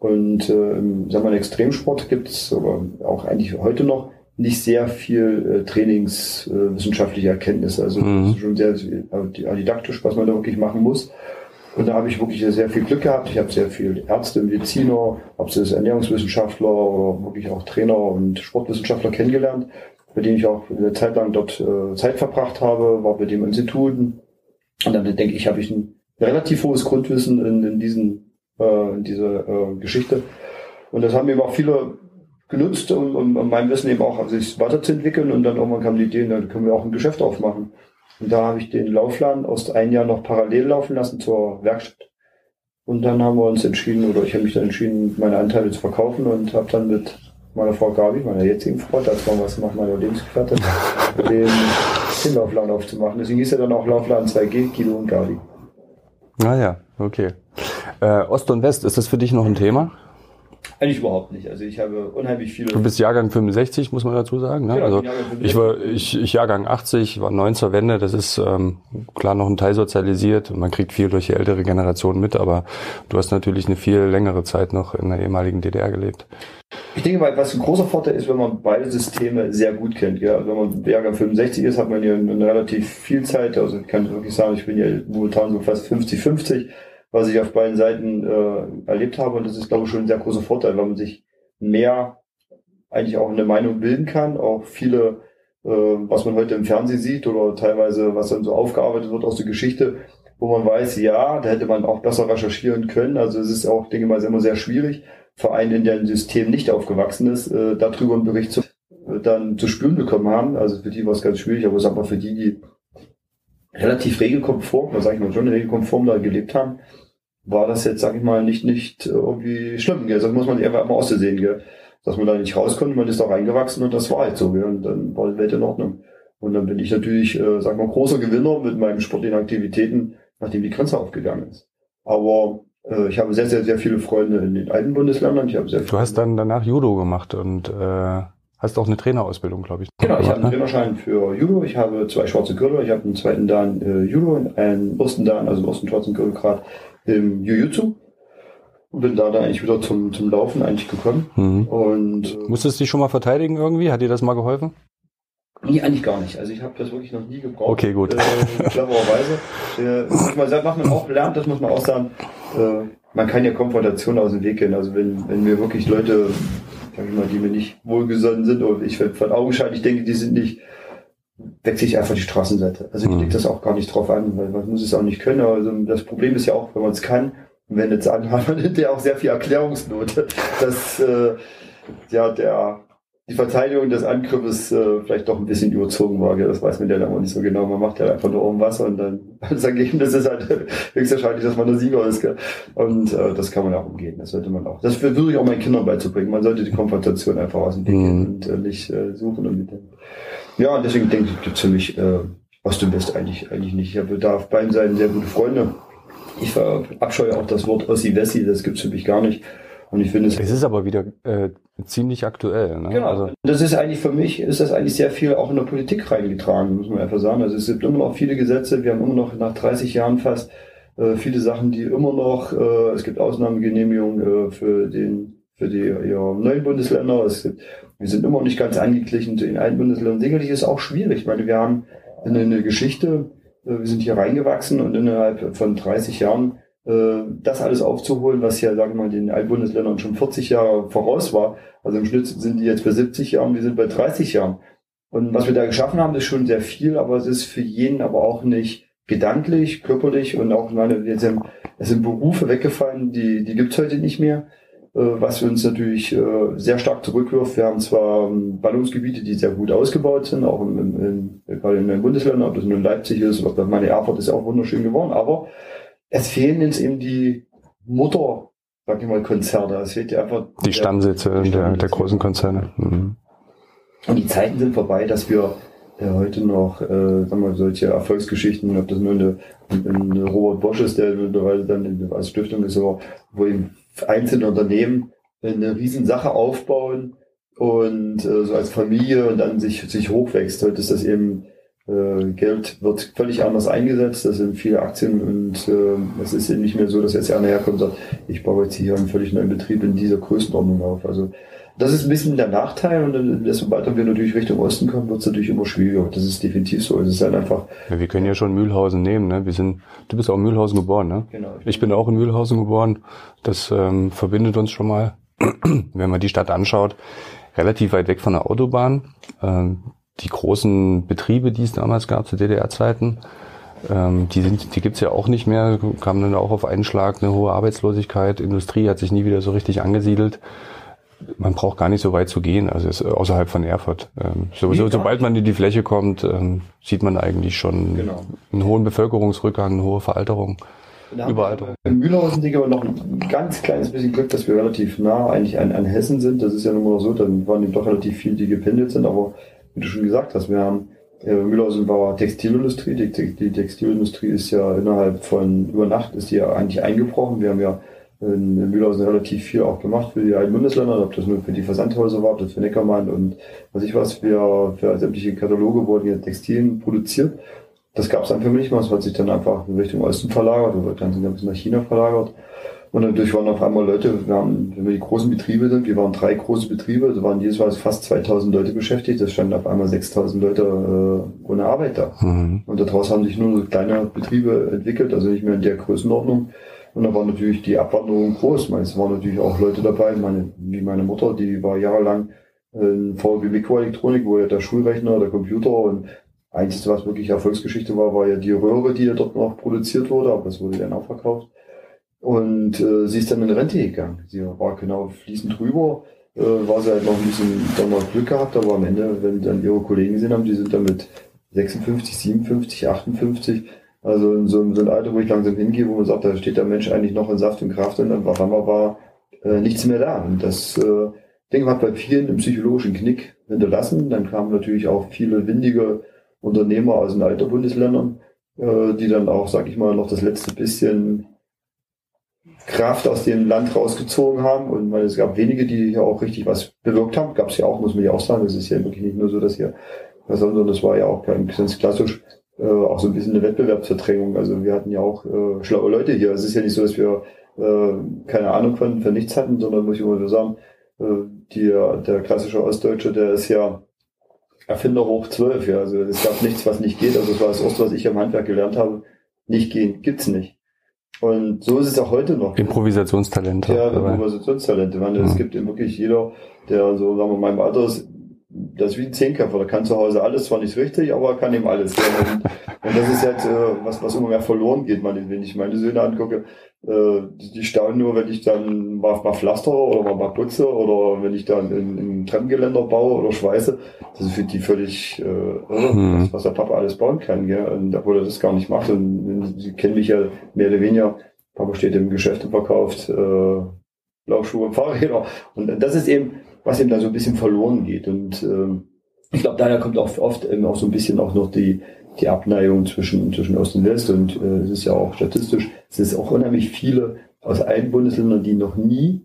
Und äh, im, sagen wir, im Extremsport gibt es auch eigentlich heute noch nicht sehr viel äh, trainingswissenschaftliche äh, Erkenntnisse. Also mhm. schon sehr äh, didaktisch, was man da wirklich machen muss. Und da habe ich wirklich sehr viel Glück gehabt. Ich habe sehr viel Ärzte, Mediziner, ob es Ernährungswissenschaftler oder wirklich auch Trainer und Sportwissenschaftler kennengelernt, bei denen ich auch eine Zeit lang dort äh, Zeit verbracht habe, war bei dem Instituten. Und dann denke ich, habe ich ein relativ hohes Grundwissen in, in diesen äh, in dieser äh, Geschichte. Und das haben eben auch viele genutzt, um, um, um mein Wissen eben auch sich weiterzuentwickeln. Und dann irgendwann kam die Idee, dann können wir auch ein Geschäft aufmachen. Und da habe ich den Laufladen aus ein Jahr noch parallel laufen lassen zur Werkstatt. Und dann haben wir uns entschieden, oder ich habe mich dann entschieden, meine Anteile zu verkaufen und habe dann mit meiner Frau Gabi, meiner jetzigen Frau, das war was macht meine Lebensgefährtin, den, den Laufladen aufzumachen. Deswegen hieß er dann auch Laufladen 2G, Guido und Gabi. Ah ja, okay. Äh, Ost und West, ist das für dich noch ein Thema? Eigentlich überhaupt nicht. Also ich habe unheimlich viele. Du bist Jahrgang 65, muss man dazu sagen. Ne? Genau, also ich war ich, ich Jahrgang 80, war 9 zur Wende. Das ist ähm, klar noch ein Teil sozialisiert und man kriegt viel durch die ältere Generation mit. Aber du hast natürlich eine viel längere Zeit noch in der ehemaligen DDR gelebt. Ich denke mal, was ein großer Vorteil ist, wenn man beide Systeme sehr gut kennt. Ja? Wenn man Jahrgang 65 ist, hat man ja eine relativ viel Zeit. Also ich kann wirklich sagen, ich bin ja momentan so fast 50-50 was ich auf beiden Seiten äh, erlebt habe. Und das ist, glaube ich, schon ein sehr großer Vorteil, weil man sich mehr eigentlich auch eine Meinung bilden kann. Auch viele, äh, was man heute im Fernsehen sieht oder teilweise, was dann so aufgearbeitet wird aus der Geschichte, wo man weiß, ja, da hätte man auch besser recherchieren können. Also es ist auch, denke ich mal, immer sehr schwierig, für einen, in dem System nicht aufgewachsen ist, äh, darüber einen Bericht zu, äh, dann zu spüren bekommen haben. Also für die war es ganz schwierig, aber sag mal für die, die relativ regelkonform, da sage ich mal schon regelkonform da gelebt haben, war das jetzt, sag ich mal, nicht, nicht irgendwie schlimm. Gell? Das muss man einfach immer aussehen, gell? dass man da nicht raus konnte, man ist da reingewachsen und das war halt so. Gell? Und dann war die Welt in Ordnung. Und dann bin ich natürlich, äh, sag mal, großer Gewinner mit meinen sportlichen Aktivitäten, nachdem die Grenze aufgegangen ist. Aber äh, ich habe sehr, sehr, sehr viele Freunde in den alten Bundesländern. Ich habe sehr du hast dann danach Judo gemacht und äh, hast auch eine Trainerausbildung, glaube ich. Genau, ich habe einen ne? Trainerschein für Judo. Ich habe zwei schwarze Gürtel. Ich habe einen zweiten Dan äh, Judo, einen ersten Dan, also einen ersten schwarzen Gürtel gerade im Jiu-Jitsu und bin da dann eigentlich wieder zum, zum Laufen eigentlich gekommen. Mhm. Und äh, musstest du dich schon mal verteidigen irgendwie? Hat dir das mal geholfen? Nee, eigentlich gar nicht. Also ich habe das wirklich noch nie gebraucht. Okay, gut. Äh, clevererweise. Äh, was man auch lernt, das muss man auch sagen, äh, man kann ja Konfrontation aus dem Weg gehen. Also wenn, wenn mir wirklich Leute, sag ich mal, die mir nicht wohlgesonnen sind oder ich von Augenschein, ich denke, die sind nicht wechsle ich einfach die Straßenseite. Also ich mhm. das auch gar nicht drauf an, weil man muss es auch nicht können. Also das Problem ist ja auch, wenn <laughs> man es kann, wendet es an, hat man hinterher auch sehr viel Erklärungsnote, dass äh, ja der die Verteidigung des Angriffes äh, vielleicht doch ein bisschen überzogen war. Das weiß man ja dann auch nicht so genau. Man macht ja einfach nur um Wasser und dann <laughs> das Ergebnis ist halt <laughs> höchstwahrscheinlich, dass man der Sieger ist. Gell? Und äh, das kann man auch umgehen. Das sollte man auch. Das versuche ich auch meinen Kindern beizubringen. Man sollte die Konfrontation einfach aus dem Weg gehen mhm. und äh, nicht äh, suchen und mit dem ja, und deswegen denke ich, gibt es für mich äh, Ost und West eigentlich, eigentlich nicht. Ich habe da auf beiden Seiten sehr gute Freunde. Ich verabscheue auch das Wort Ossi-Wessi, das gibt's für mich gar nicht. Und ich finde es. Es ist aber wieder äh, ziemlich aktuell. Ne? Genau. Also das ist eigentlich für mich, ist das eigentlich sehr viel auch in der Politik reingetragen, muss man einfach sagen. Also es gibt immer noch viele Gesetze, wir haben immer noch nach 30 Jahren fast äh, viele Sachen, die immer noch, äh, es gibt Ausnahmegenehmigungen äh, für den für die ja, neuen Bundesländer. Es gibt, wir sind immer noch nicht ganz angeglichen zu den alten Bundesländern. Sicherlich ist es auch schwierig. Ich meine, wir haben eine, Geschichte, äh, wir sind hier reingewachsen und innerhalb von 30 Jahren äh, das alles aufzuholen, was ja, sagen wir mal, den alten Bundesländern schon 40 Jahre voraus war. Also im Schnitt sind die jetzt bei 70 Jahren, wir sind bei 30 Jahren. Und was wir da geschaffen haben, ist schon sehr viel, aber es ist für jeden aber auch nicht gedanklich, körperlich und auch, meine, es sind Berufe weggefallen, die, die gibt's heute nicht mehr. Äh, was uns natürlich äh, sehr stark zurückwirft. Wir haben zwar ähm, Ballungsgebiete, die sehr gut ausgebaut sind, auch im, im, im, gerade in den Bundesländern, ob das nun Leipzig ist oder meine Erfurt ist auch wunderschön geworden, aber es fehlen uns eben die Mutter, sag ich mal, Konzerne. Es fehlt ja einfach die Stammsitze der, der, der großen Konzerne. Mhm. Und die Zeiten sind vorbei, dass wir äh, heute noch, äh, sagen wir, solche Erfolgsgeschichten, ob das nur eine, eine Robert Bosch ist, der mittlerweile dann als Stiftung ist, aber wo eben einzelne Unternehmen eine Riesensache aufbauen und äh, so als Familie und dann sich, sich hochwächst. Heute ist das eben, äh, Geld wird völlig anders eingesetzt, das sind viele Aktien und äh, es ist eben nicht mehr so, dass jetzt einer herkommt und sagt, ich baue jetzt hier einen völlig neuen Betrieb in dieser Größenordnung auf. Also das ist ein bisschen der Nachteil und desto weiter wir natürlich Richtung Osten kommen, wird es natürlich immer schwieriger. Das ist definitiv so. Es ist halt einfach. Ja, wir können ja schon Mühlhausen nehmen. Ne? Wir sind, du bist auch in Mühlhausen geboren, ne? Genau. Ich bin auch in Mühlhausen geboren. Das ähm, verbindet uns schon mal. <clears throat> Wenn man die Stadt anschaut, relativ weit weg von der Autobahn. Ähm, die großen Betriebe, die es damals gab zu DDR-Zeiten, ähm, die sind, die gibt's ja auch nicht mehr. Kam dann auch auf einen Schlag eine hohe Arbeitslosigkeit. Industrie hat sich nie wieder so richtig angesiedelt man braucht gar nicht so weit zu gehen, also ist außerhalb von Erfurt. Ähm, sowieso, sobald man in die Fläche kommt, ähm, sieht man eigentlich schon genau. einen hohen Bevölkerungsrückgang, eine hohe Veralterung. Überalterung. In Mühlhausen denke ich aber noch ein ganz kleines bisschen Glück, dass wir relativ nah eigentlich an, an Hessen sind. Das ist ja nun mal so, dann waren eben doch relativ viele, die gependelt sind, aber wie du schon gesagt hast, wir haben äh, Mühlhausen war Textilindustrie. Die, die Textilindustrie ist ja innerhalb von über Nacht ist die ja eigentlich eingebrochen. Wir haben ja in Mühlhausen relativ viel auch gemacht für die alten Bundesländer, ob das nur für die Versandhäuser war, ob das für Neckermann und was ich was, für, für sämtliche Kataloge wurden hier Textilien produziert. Das gab es einfach nicht mehr, es hat sich dann einfach in Richtung Osten verlagert, oder dann sind wir bis nach China verlagert. Und dadurch waren auf einmal Leute, wir haben, wenn wir die großen Betriebe sind, wir waren drei große Betriebe, da waren jedes Mal fast 2000 Leute beschäftigt, es standen auf einmal 6000 Leute äh, ohne Arbeit da. Mhm. Und daraus haben sich nur so kleine Betriebe entwickelt, also nicht mehr in der Größenordnung. Und da war natürlich die Abwanderung groß. Es waren natürlich auch Leute dabei, meine, wie meine Mutter, die war jahrelang in VW Mikroelektronik, wo ja der Schulrechner, der Computer und Einzige, was wirklich Erfolgsgeschichte war, war ja die Röhre, die ja dort noch produziert wurde, aber das wurde dann auch verkauft. Und äh, sie ist dann in Rente gegangen. Sie war genau fließend drüber, äh, war sie halt noch ein bisschen dann mal Glück gehabt, aber am Ende, wenn dann ihre Kollegen gesehen haben, die sind dann mit 56, 57, 58 also in so, so ein Alter, wo ich langsam hingehe, wo man sagt, da steht der Mensch eigentlich noch in Saft und Kraft und dann auf einmal war äh, nichts mehr da. Und das äh, Ding hat bei vielen einen psychologischen Knick hinterlassen. Dann kamen natürlich auch viele windige Unternehmer aus den alten Bundesländern, äh, die dann auch, sag ich mal, noch das letzte bisschen Kraft aus dem Land rausgezogen haben. Und weil es gab wenige, die hier auch richtig was bewirkt haben. Gab es ja auch, muss man ja auch sagen. Es ist ja wirklich nicht nur so, dass hier, sondern das war ja auch ganz klassisch äh, auch so ein bisschen eine Wettbewerbsverdrängung. Also wir hatten ja auch äh, schlaue Leute hier. Es ist ja nicht so, dass wir äh, keine Ahnung von, von nichts hatten, sondern muss ich immer so sagen, äh, die, der klassische Ostdeutsche, der ist ja Erfinder hoch zwölf. Ja. Also es gab nichts, was nicht geht. Also das war das Erste, was ich am Handwerk gelernt habe. Nicht gehen, gibt's nicht. Und so ist es auch heute noch. Improvisationstalente. Ja, Improvisationstalente. Ich meine, mhm. es gibt eben wirklich jeder, der so, sagen wir mal, im Alter ist, das ist wie ein Zehnköpfer, der kann zu Hause alles, zwar nicht richtig, aber er kann eben alles. Und, und das ist halt, äh, was, was immer mehr verloren geht, man, wenn ich meine Söhne angucke, äh, die, die staunen nur, wenn ich dann mal, mal pflaster oder mal, putze oder wenn ich dann in, in Treppengeländer baue oder schweiße. Das ist für die völlig, äh, mhm. was, was der Papa alles bauen kann, gell? Und obwohl er das gar nicht macht. Und sie kennen mich ja mehr oder weniger. Papa steht im Geschäft und verkauft äh, Laufschuhe und Fahrräder. Und das ist eben, was eben da so ein bisschen verloren geht. Und ähm, ich glaube, daher kommt auch oft eben auch so ein bisschen auch noch die, die Abneigung zwischen, zwischen Ost und West. Und äh, es ist ja auch statistisch, es ist auch unheimlich viele aus allen Bundesländern, die noch nie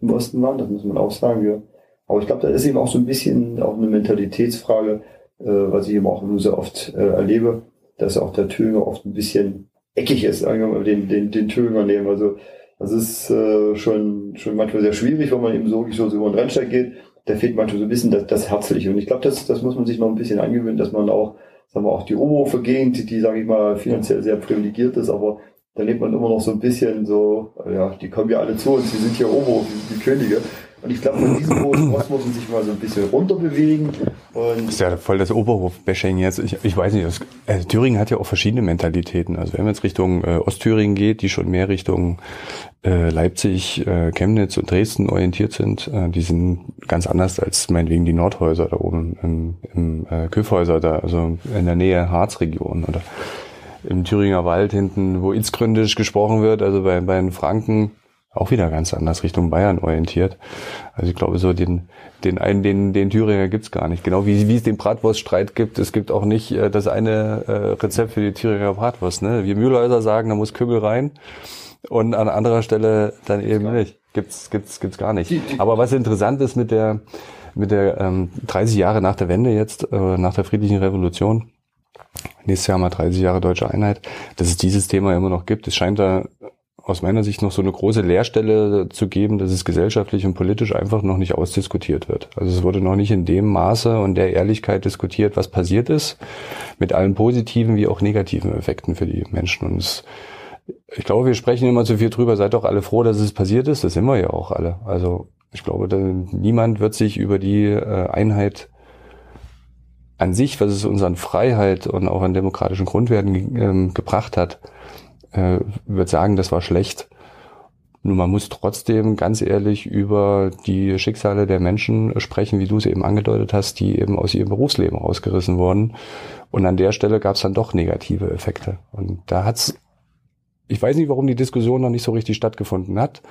im Osten waren, das muss man auch sagen. Ja. Aber ich glaube, da ist eben auch so ein bisschen auch eine Mentalitätsfrage, äh, was ich eben auch nur sehr oft äh, erlebe, dass auch der Thüringer oft ein bisschen eckig ist, sagen wir mal, den, den, den Thüringer nehmen. Also das ist äh, schon, schon manchmal sehr schwierig, wenn man eben so, so über den Rennsteig geht. Da fehlt manchmal so ein bisschen das, das Herzliche. Und ich glaube, das, das muss man sich noch ein bisschen angewöhnen, dass man auch, sagen wir auch die Oberhofer-Gegend, die, die sage ich mal, finanziell sehr privilegiert ist, aber da lebt man immer noch so ein bisschen so, ja, die kommen ja alle zu uns, die sind hier Oberhof, die Könige. Und ich glaube, von diesem großen Ross muss man sich mal so ein bisschen runterbewegen. Und das ist ja voll das Oberhof-Bashing jetzt. Ich, ich weiß nicht, das, also Thüringen hat ja auch verschiedene Mentalitäten. Also wenn man jetzt Richtung äh, Ostthüringen geht, die schon mehr Richtung äh, Leipzig, äh, Chemnitz und Dresden orientiert sind, äh, die sind ganz anders als meinetwegen die Nordhäuser da oben im, im äh, Köfhäuser, da, also in der Nähe Harzregion oder im Thüringer Wald hinten, wo Itzgründisch gesprochen wird, also bei, bei den Franken auch wieder ganz anders Richtung Bayern orientiert. Also ich glaube, so den, den einen, den, den Thüringer gibt's gar nicht. Genau wie, wie es den Bratwurststreit gibt. Es gibt auch nicht äh, das eine äh, Rezept für die Thüringer Bratwurst. Ne? Wir Mühlhäuser sagen, da muss Kümmel rein und an anderer Stelle dann eben nicht. Gibt's, gibt's, gibt's gar nicht. Aber was interessant ist mit der, mit der ähm, 30 Jahre nach der Wende jetzt, äh, nach der friedlichen Revolution, nächstes Jahr mal 30 Jahre deutsche Einheit, dass es dieses Thema immer noch gibt. Es scheint da aus meiner Sicht noch so eine große Leerstelle zu geben, dass es gesellschaftlich und politisch einfach noch nicht ausdiskutiert wird. Also es wurde noch nicht in dem Maße und der Ehrlichkeit diskutiert, was passiert ist, mit allen positiven wie auch negativen Effekten für die Menschen. Und es, ich glaube, wir sprechen immer zu viel drüber. Seid doch alle froh, dass es passiert ist. Das sind wir ja auch alle. Also ich glaube, da, niemand wird sich über die äh, Einheit an sich, was es uns an Freiheit und auch an demokratischen Grundwerten ähm, gebracht hat, äh, würde sagen, das war schlecht. Nur man muss trotzdem ganz ehrlich über die Schicksale der Menschen sprechen, wie du es eben angedeutet hast, die eben aus ihrem Berufsleben rausgerissen wurden. Und an der Stelle gab es dann doch negative Effekte. Und da hat's, ich weiß nicht, warum die Diskussion noch nicht so richtig stattgefunden hat,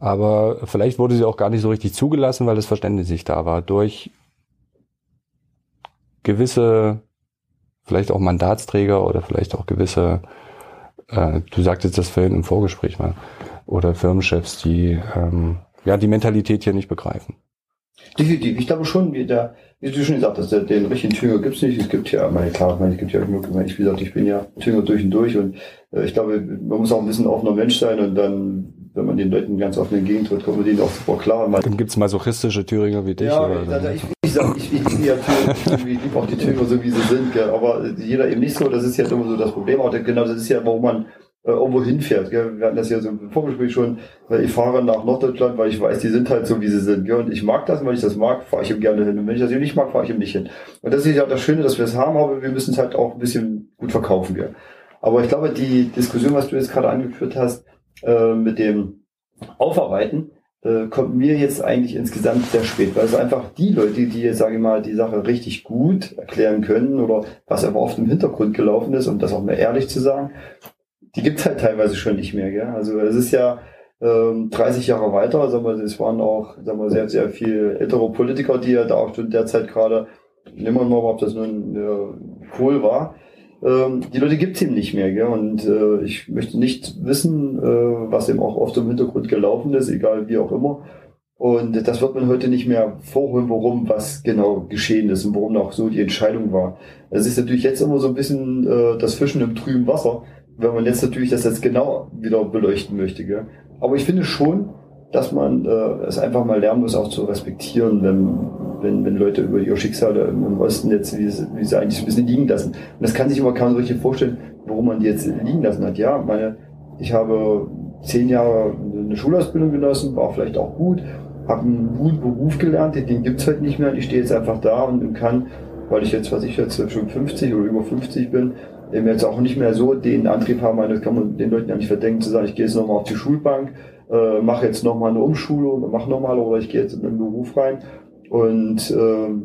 aber vielleicht wurde sie auch gar nicht so richtig zugelassen, weil das Verständnis nicht da war. Durch gewisse, vielleicht auch Mandatsträger oder vielleicht auch gewisse äh, du sagtest das vorhin im Vorgespräch mal, oder Firmenchefs, die ähm, ja die Mentalität hier nicht begreifen. Definitiv. Ich glaube schon, wie, der, wie du schon gesagt hast, den richtigen Tünger gibt's nicht. Es gibt ja, meine, klar, meine, es gibt ja genug, ich, wie gesagt, ich bin ja Tünger durch und durch und äh, ich glaube, man muss auch ein bisschen offener Mensch sein und dann, wenn man den Leuten ganz offen entgegentritt, kommt man denen auch super klar. Dann gibt's masochistische Thüringer wie dich. Ja, oder, ich, ich, sag, ich, ich, ich, ja ich liebe auch die Thüringer so, wie sie sind, gell, aber jeder eben nicht so, das ist ja immer so das Problem. Auch genau, das ist ja, warum man äh, irgendwo hinfährt. Gell? Wir hatten das ja so im Vorgespräch schon, weil ich fahre nach Norddeutschland, weil ich weiß, die sind halt so, wie sie sind. Gell? Und ich mag das, und weil ich das mag, fahre ich ihm gerne hin. Und wenn ich das eben nicht mag, fahre ich ihm nicht hin. Und das ist ja das Schöne, dass wir es haben, aber wir müssen es halt auch ein bisschen gut verkaufen. Gell? Aber ich glaube, die Diskussion, was du jetzt gerade angeführt hast, äh, mit dem Aufarbeiten, äh, kommt mir jetzt eigentlich insgesamt sehr spät, weil es einfach die Leute, die, sage ich mal, die Sache richtig gut erklären können oder was aber oft im Hintergrund gelaufen ist, um das auch mal ehrlich zu sagen, die gibt's halt teilweise schon nicht mehr. Gell? Also es ist ja ähm, 30 Jahre weiter, sagen wir, es waren auch sagen wir, sehr, sehr viel ältere Politiker, die ja da auch schon derzeit gerade, nehmen wir mal, ob das nun äh, Kohl war, ähm, die Leute gibt's eben nicht mehr. Gell? Und äh, ich möchte nicht wissen, äh, was eben auch oft im Hintergrund gelaufen ist, egal wie auch immer. Und das wird man heute nicht mehr vorholen, warum was genau geschehen ist und warum auch so die Entscheidung war. Es ist natürlich jetzt immer so ein bisschen äh, das Fischen im trüben Wasser wenn man jetzt natürlich das jetzt genau wieder beleuchten möchte. Gell? Aber ich finde schon, dass man äh, es einfach mal lernen muss, auch zu respektieren, wenn, wenn, wenn Leute über ihre Schicksale im Osten jetzt, wie, wie sie eigentlich so ein bisschen liegen lassen. Und das kann sich immer kaum so richtig vorstellen, warum man die jetzt liegen lassen hat. Ja, meine, ich habe zehn Jahre eine Schulausbildung genossen, war vielleicht auch gut, habe einen guten Beruf gelernt, den gibt's halt nicht mehr. Ich stehe jetzt einfach da und kann, weil ich jetzt, was ich jetzt schon 50 oder über 50 bin, eben jetzt auch nicht mehr so den Antrieb haben, das kann man den Leuten ja nicht verdenken, zu sagen, ich gehe jetzt nochmal auf die Schulbank, äh, mache jetzt nochmal eine Umschulung, mache nochmal oder ich gehe jetzt in einen Beruf rein. Und äh,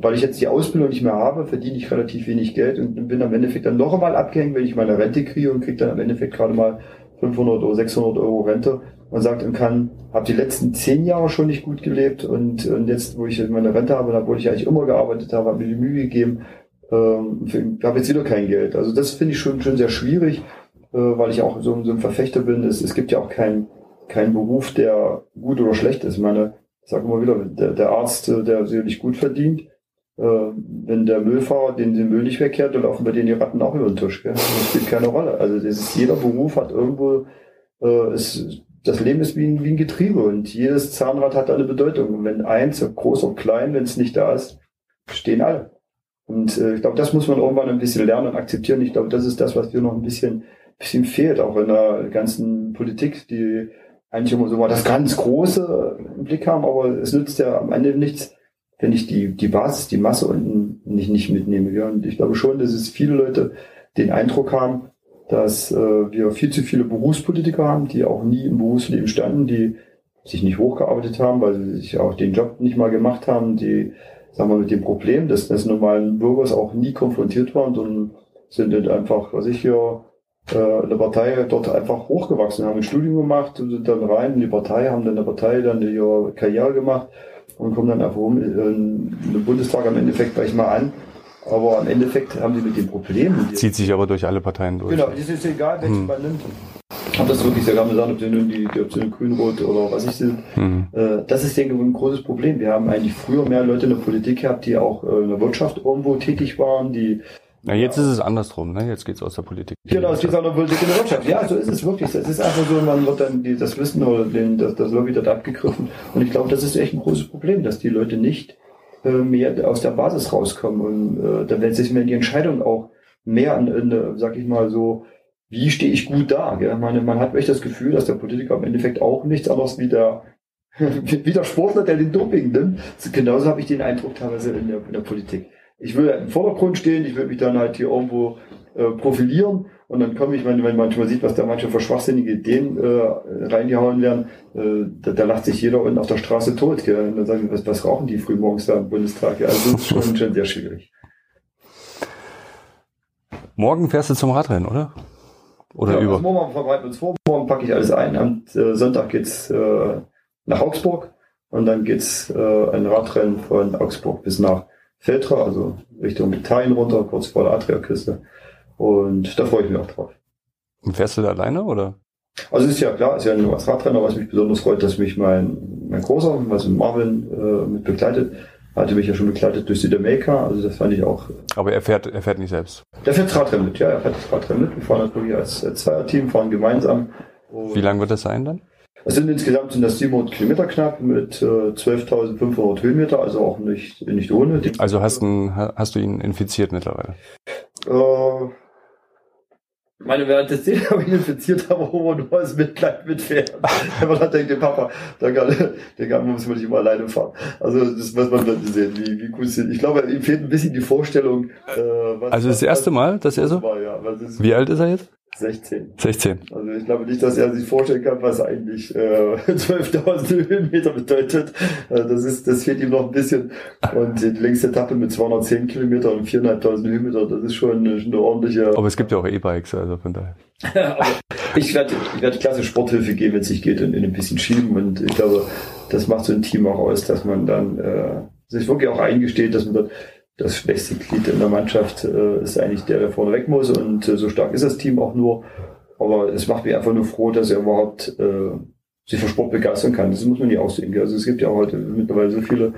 weil ich jetzt die Ausbildung nicht mehr habe, verdiene ich relativ wenig Geld und bin am Endeffekt dann noch einmal abgehängt, wenn ich meine Rente kriege und kriege dann am Endeffekt gerade mal 500 oder 600 Euro Rente und sagt und kann, habe die letzten zehn Jahre schon nicht gut gelebt und, und jetzt, wo ich meine Rente habe, obwohl ich eigentlich immer gearbeitet habe, habe mir die Mühe gegeben, ähm, habe jetzt wieder kein Geld. Also das finde ich schon, schon sehr schwierig, äh, weil ich auch so, so ein Verfechter bin. Es, es gibt ja auch keinen kein Beruf, der gut oder schlecht ist. Ich meine, ich sage immer wieder, der, der Arzt, äh, der sicherlich gut verdient, äh, wenn der Müllfahrer den, den Müll nicht wegkehrt, dann laufen bei denen die Ratten auch über den Tisch. Gell? Das spielt keine Rolle. Also das ist, jeder Beruf hat irgendwo, äh, ist, das Leben ist wie ein, wie ein Getriebe und jedes Zahnrad hat eine Bedeutung. Und wenn eins, groß und klein, wenn es nicht da ist, stehen alle. Und äh, ich glaube, das muss man irgendwann ein bisschen lernen und akzeptieren. Ich glaube, das ist das, was dir noch ein bisschen, bisschen fehlt, auch in der ganzen Politik, die eigentlich immer so mal das ganz Große im Blick haben, aber es nützt ja am Ende nichts, wenn ich die, die Basis, die Masse unten nicht, nicht mitnehme. Ja. Und ich glaube schon, dass es viele Leute den Eindruck haben, dass äh, wir viel zu viele Berufspolitiker haben, die auch nie im Berufsleben standen, die sich nicht hochgearbeitet haben, weil sie sich auch den Job nicht mal gemacht haben, die sagen wir, mit dem Problem des, des normalen Bürgers auch nie konfrontiert waren, sondern sind einfach, was ich hier, äh, in der Partei dort einfach hochgewachsen, haben ein Studium gemacht und sind dann rein in die Partei, haben dann in der Partei dann ihre Karriere gemacht und kommen dann einfach um in den Bundestag am Endeffekt gleich mal an. Aber am Endeffekt haben sie mit dem Problem. Zieht sich aber durch alle Parteien durch. Genau, das ist egal, welchen hm. man nimmt. habe das wirklich sehr gerne gesagt, ob sie nun die, ob sie nun grün-rot oder was ich sind. Mhm. Äh, das ist, denke ich, ein großes Problem. Wir haben eigentlich früher mehr Leute in der Politik gehabt, die auch äh, in der Wirtschaft irgendwo tätig waren, die na, jetzt ist es andersrum, ne? Jetzt geht's aus der Politik. Genau, es geht aus der Politik in der Wirtschaft. Ja, so ist es wirklich. Es ist einfach so, man wird dann die, das Wissen oder den, das, das Lobby dort abgegriffen. Und ich glaube, das ist echt ein großes Problem, dass die Leute nicht äh, mehr aus der Basis rauskommen. Und äh, dann wird sich mir die Entscheidung auch mehr an, in, sag ich mal so, wie stehe ich gut da? Gell? Meine, man hat echt das Gefühl, dass der Politiker im Endeffekt auch nichts anderes wie der, <laughs> wie der Sportler, der den Doping nimmt. Genauso habe ich den Eindruck teilweise in der, in der Politik. Ich will im Vordergrund stehen, ich will mich dann halt hier irgendwo äh, profilieren und dann komme ich, wenn, wenn man manchmal sieht, was da manche für schwachsinnige Ideen äh, reingehauen werden, äh, da, da lacht sich jeder unten auf der Straße tot. Gell? Und dann sagen wir, was, was rauchen die frühmorgens da im Bundestag? Ja, also das ist schon, schon sehr schwierig. Morgen fährst du zum Radrennen, oder? Oder ja, über? Also morgen bereiten wir uns vor. Morgen packe ich alles ein. Am äh, Sonntag geht's äh, nach Augsburg und dann geht's äh, ein Radrennen von Augsburg bis nach Feltra, also Richtung Italien runter, kurz vor der Adriaküste. Und da freue ich mich auch drauf. Und fährst du da alleine oder? Also ist ja klar, ist ja nur als Radrenner, was mich besonders freut, dass mich mein, mein Großer, also Marvin, äh, mit begleitet. Hatte mich ja schon begleitet durch Südamerika, also das fand ich auch. Aber er fährt, er fährt nicht selbst. Der fährt das Radrennen mit, ja, er fährt das Radrennen mit. Wir fahren das wirklich als, als Zweierteam, fahren gemeinsam. Wie lang wird das sein dann? Es sind insgesamt sind das 700 Kilometer knapp mit äh, 12.500 Höhenmeter, also auch nicht, nicht ohne. Also hast, ein, hast du ihn infiziert mittlerweile? Äh, meine, während des Szenen habe ich ihn infiziert, aber Homo nur als Mitleid mitfährt. <laughs> Wenn man dann denkt, der Papa, der kann, der kann, muss man nicht immer alleine fahren. Also, das muss man dann sehen, wie, wie gut ist. Ich glaube, ihm fehlt ein bisschen die Vorstellung, äh, was, Also, das was, erste Mal, dass er so? War, ja, wie alt ist er jetzt? 16. 16. Also ich glaube nicht, dass er sich vorstellen kann, was eigentlich äh, <laughs> 12.000 Höhenmeter bedeutet. Äh, das ist, das fehlt ihm noch ein bisschen. Und die längste Etappe mit 210 Kilometer und 4.500 Höhenmeter, das ist schon eine, eine ordentliche. Aber es gibt ja auch E-Bikes, also von daher. <laughs> ich werde, ich werde klasse Sporthilfe geben, wenn es sich geht, und in ein bisschen schieben. Und ich glaube, das macht so ein Team auch aus, dass man dann äh, sich wirklich auch eingesteht, dass man dort das schwächste Glied in der Mannschaft äh, ist eigentlich der, der vorne weg muss und äh, so stark ist das Team auch nur. Aber es macht mich einfach nur froh, dass er überhaupt äh, sich für Sport begeistern kann. Das muss man nicht aussehen. Also es gibt ja heute mittlerweile so viele,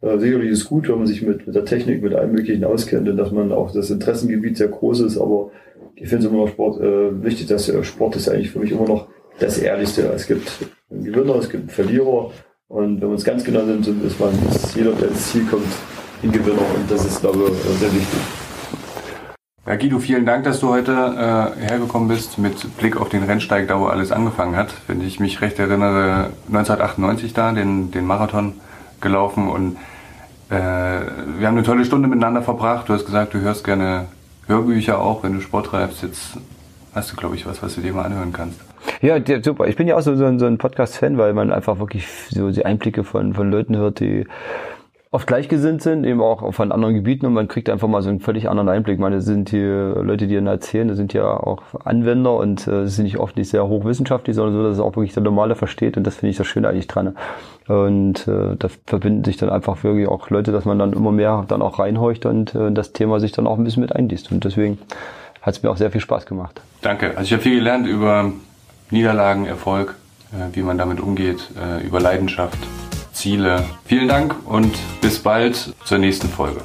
äh, sicherlich ist gut, wenn man sich mit, mit der Technik, mit allem Möglichen auskennt und dass man auch das Interessengebiet sehr groß ist, aber ich finde es immer noch Sport äh, wichtig, dass äh, Sport ist eigentlich für mich immer noch das Ehrlichste. Es gibt Gewinner, es gibt Verlierer und wenn wir uns ganz genau sind, ist man, ist jeder, der ins Ziel kommt, ein Gewinner und das ist, glaube ich, sehr wichtig. Ja, Guido, vielen Dank, dass du heute äh, hergekommen bist mit Blick auf den Rennsteig, da wo alles angefangen hat. Wenn ich mich recht erinnere, 1998 da, den, den Marathon gelaufen und äh, wir haben eine tolle Stunde miteinander verbracht. Du hast gesagt, du hörst gerne Hörbücher auch, wenn du Sport treibst. Jetzt hast du, glaube ich, was, was du dir mal anhören kannst. Ja, super. Ich bin ja auch so, so, ein, so ein Podcast-Fan, weil man einfach wirklich so die Einblicke von, von Leuten hört, die oft gleichgesinnt sind, eben auch von anderen Gebieten und man kriegt einfach mal so einen völlig anderen Einblick. Ich meine, das sind die Leute, die dann erzählen, das sind ja auch Anwender und äh, sind nicht oft nicht sehr hochwissenschaftlich, sondern so, dass es auch wirklich der Normale versteht und das finde ich das Schöne eigentlich dran. Und äh, da verbinden sich dann einfach wirklich auch Leute, dass man dann immer mehr dann auch reinhorcht und äh, das Thema sich dann auch ein bisschen mit einliest. Und deswegen hat es mir auch sehr viel Spaß gemacht. Danke. Also ich habe viel gelernt über Niederlagen, Erfolg, äh, wie man damit umgeht, äh, über Leidenschaft. Ziele. Vielen Dank und bis bald zur nächsten Folge.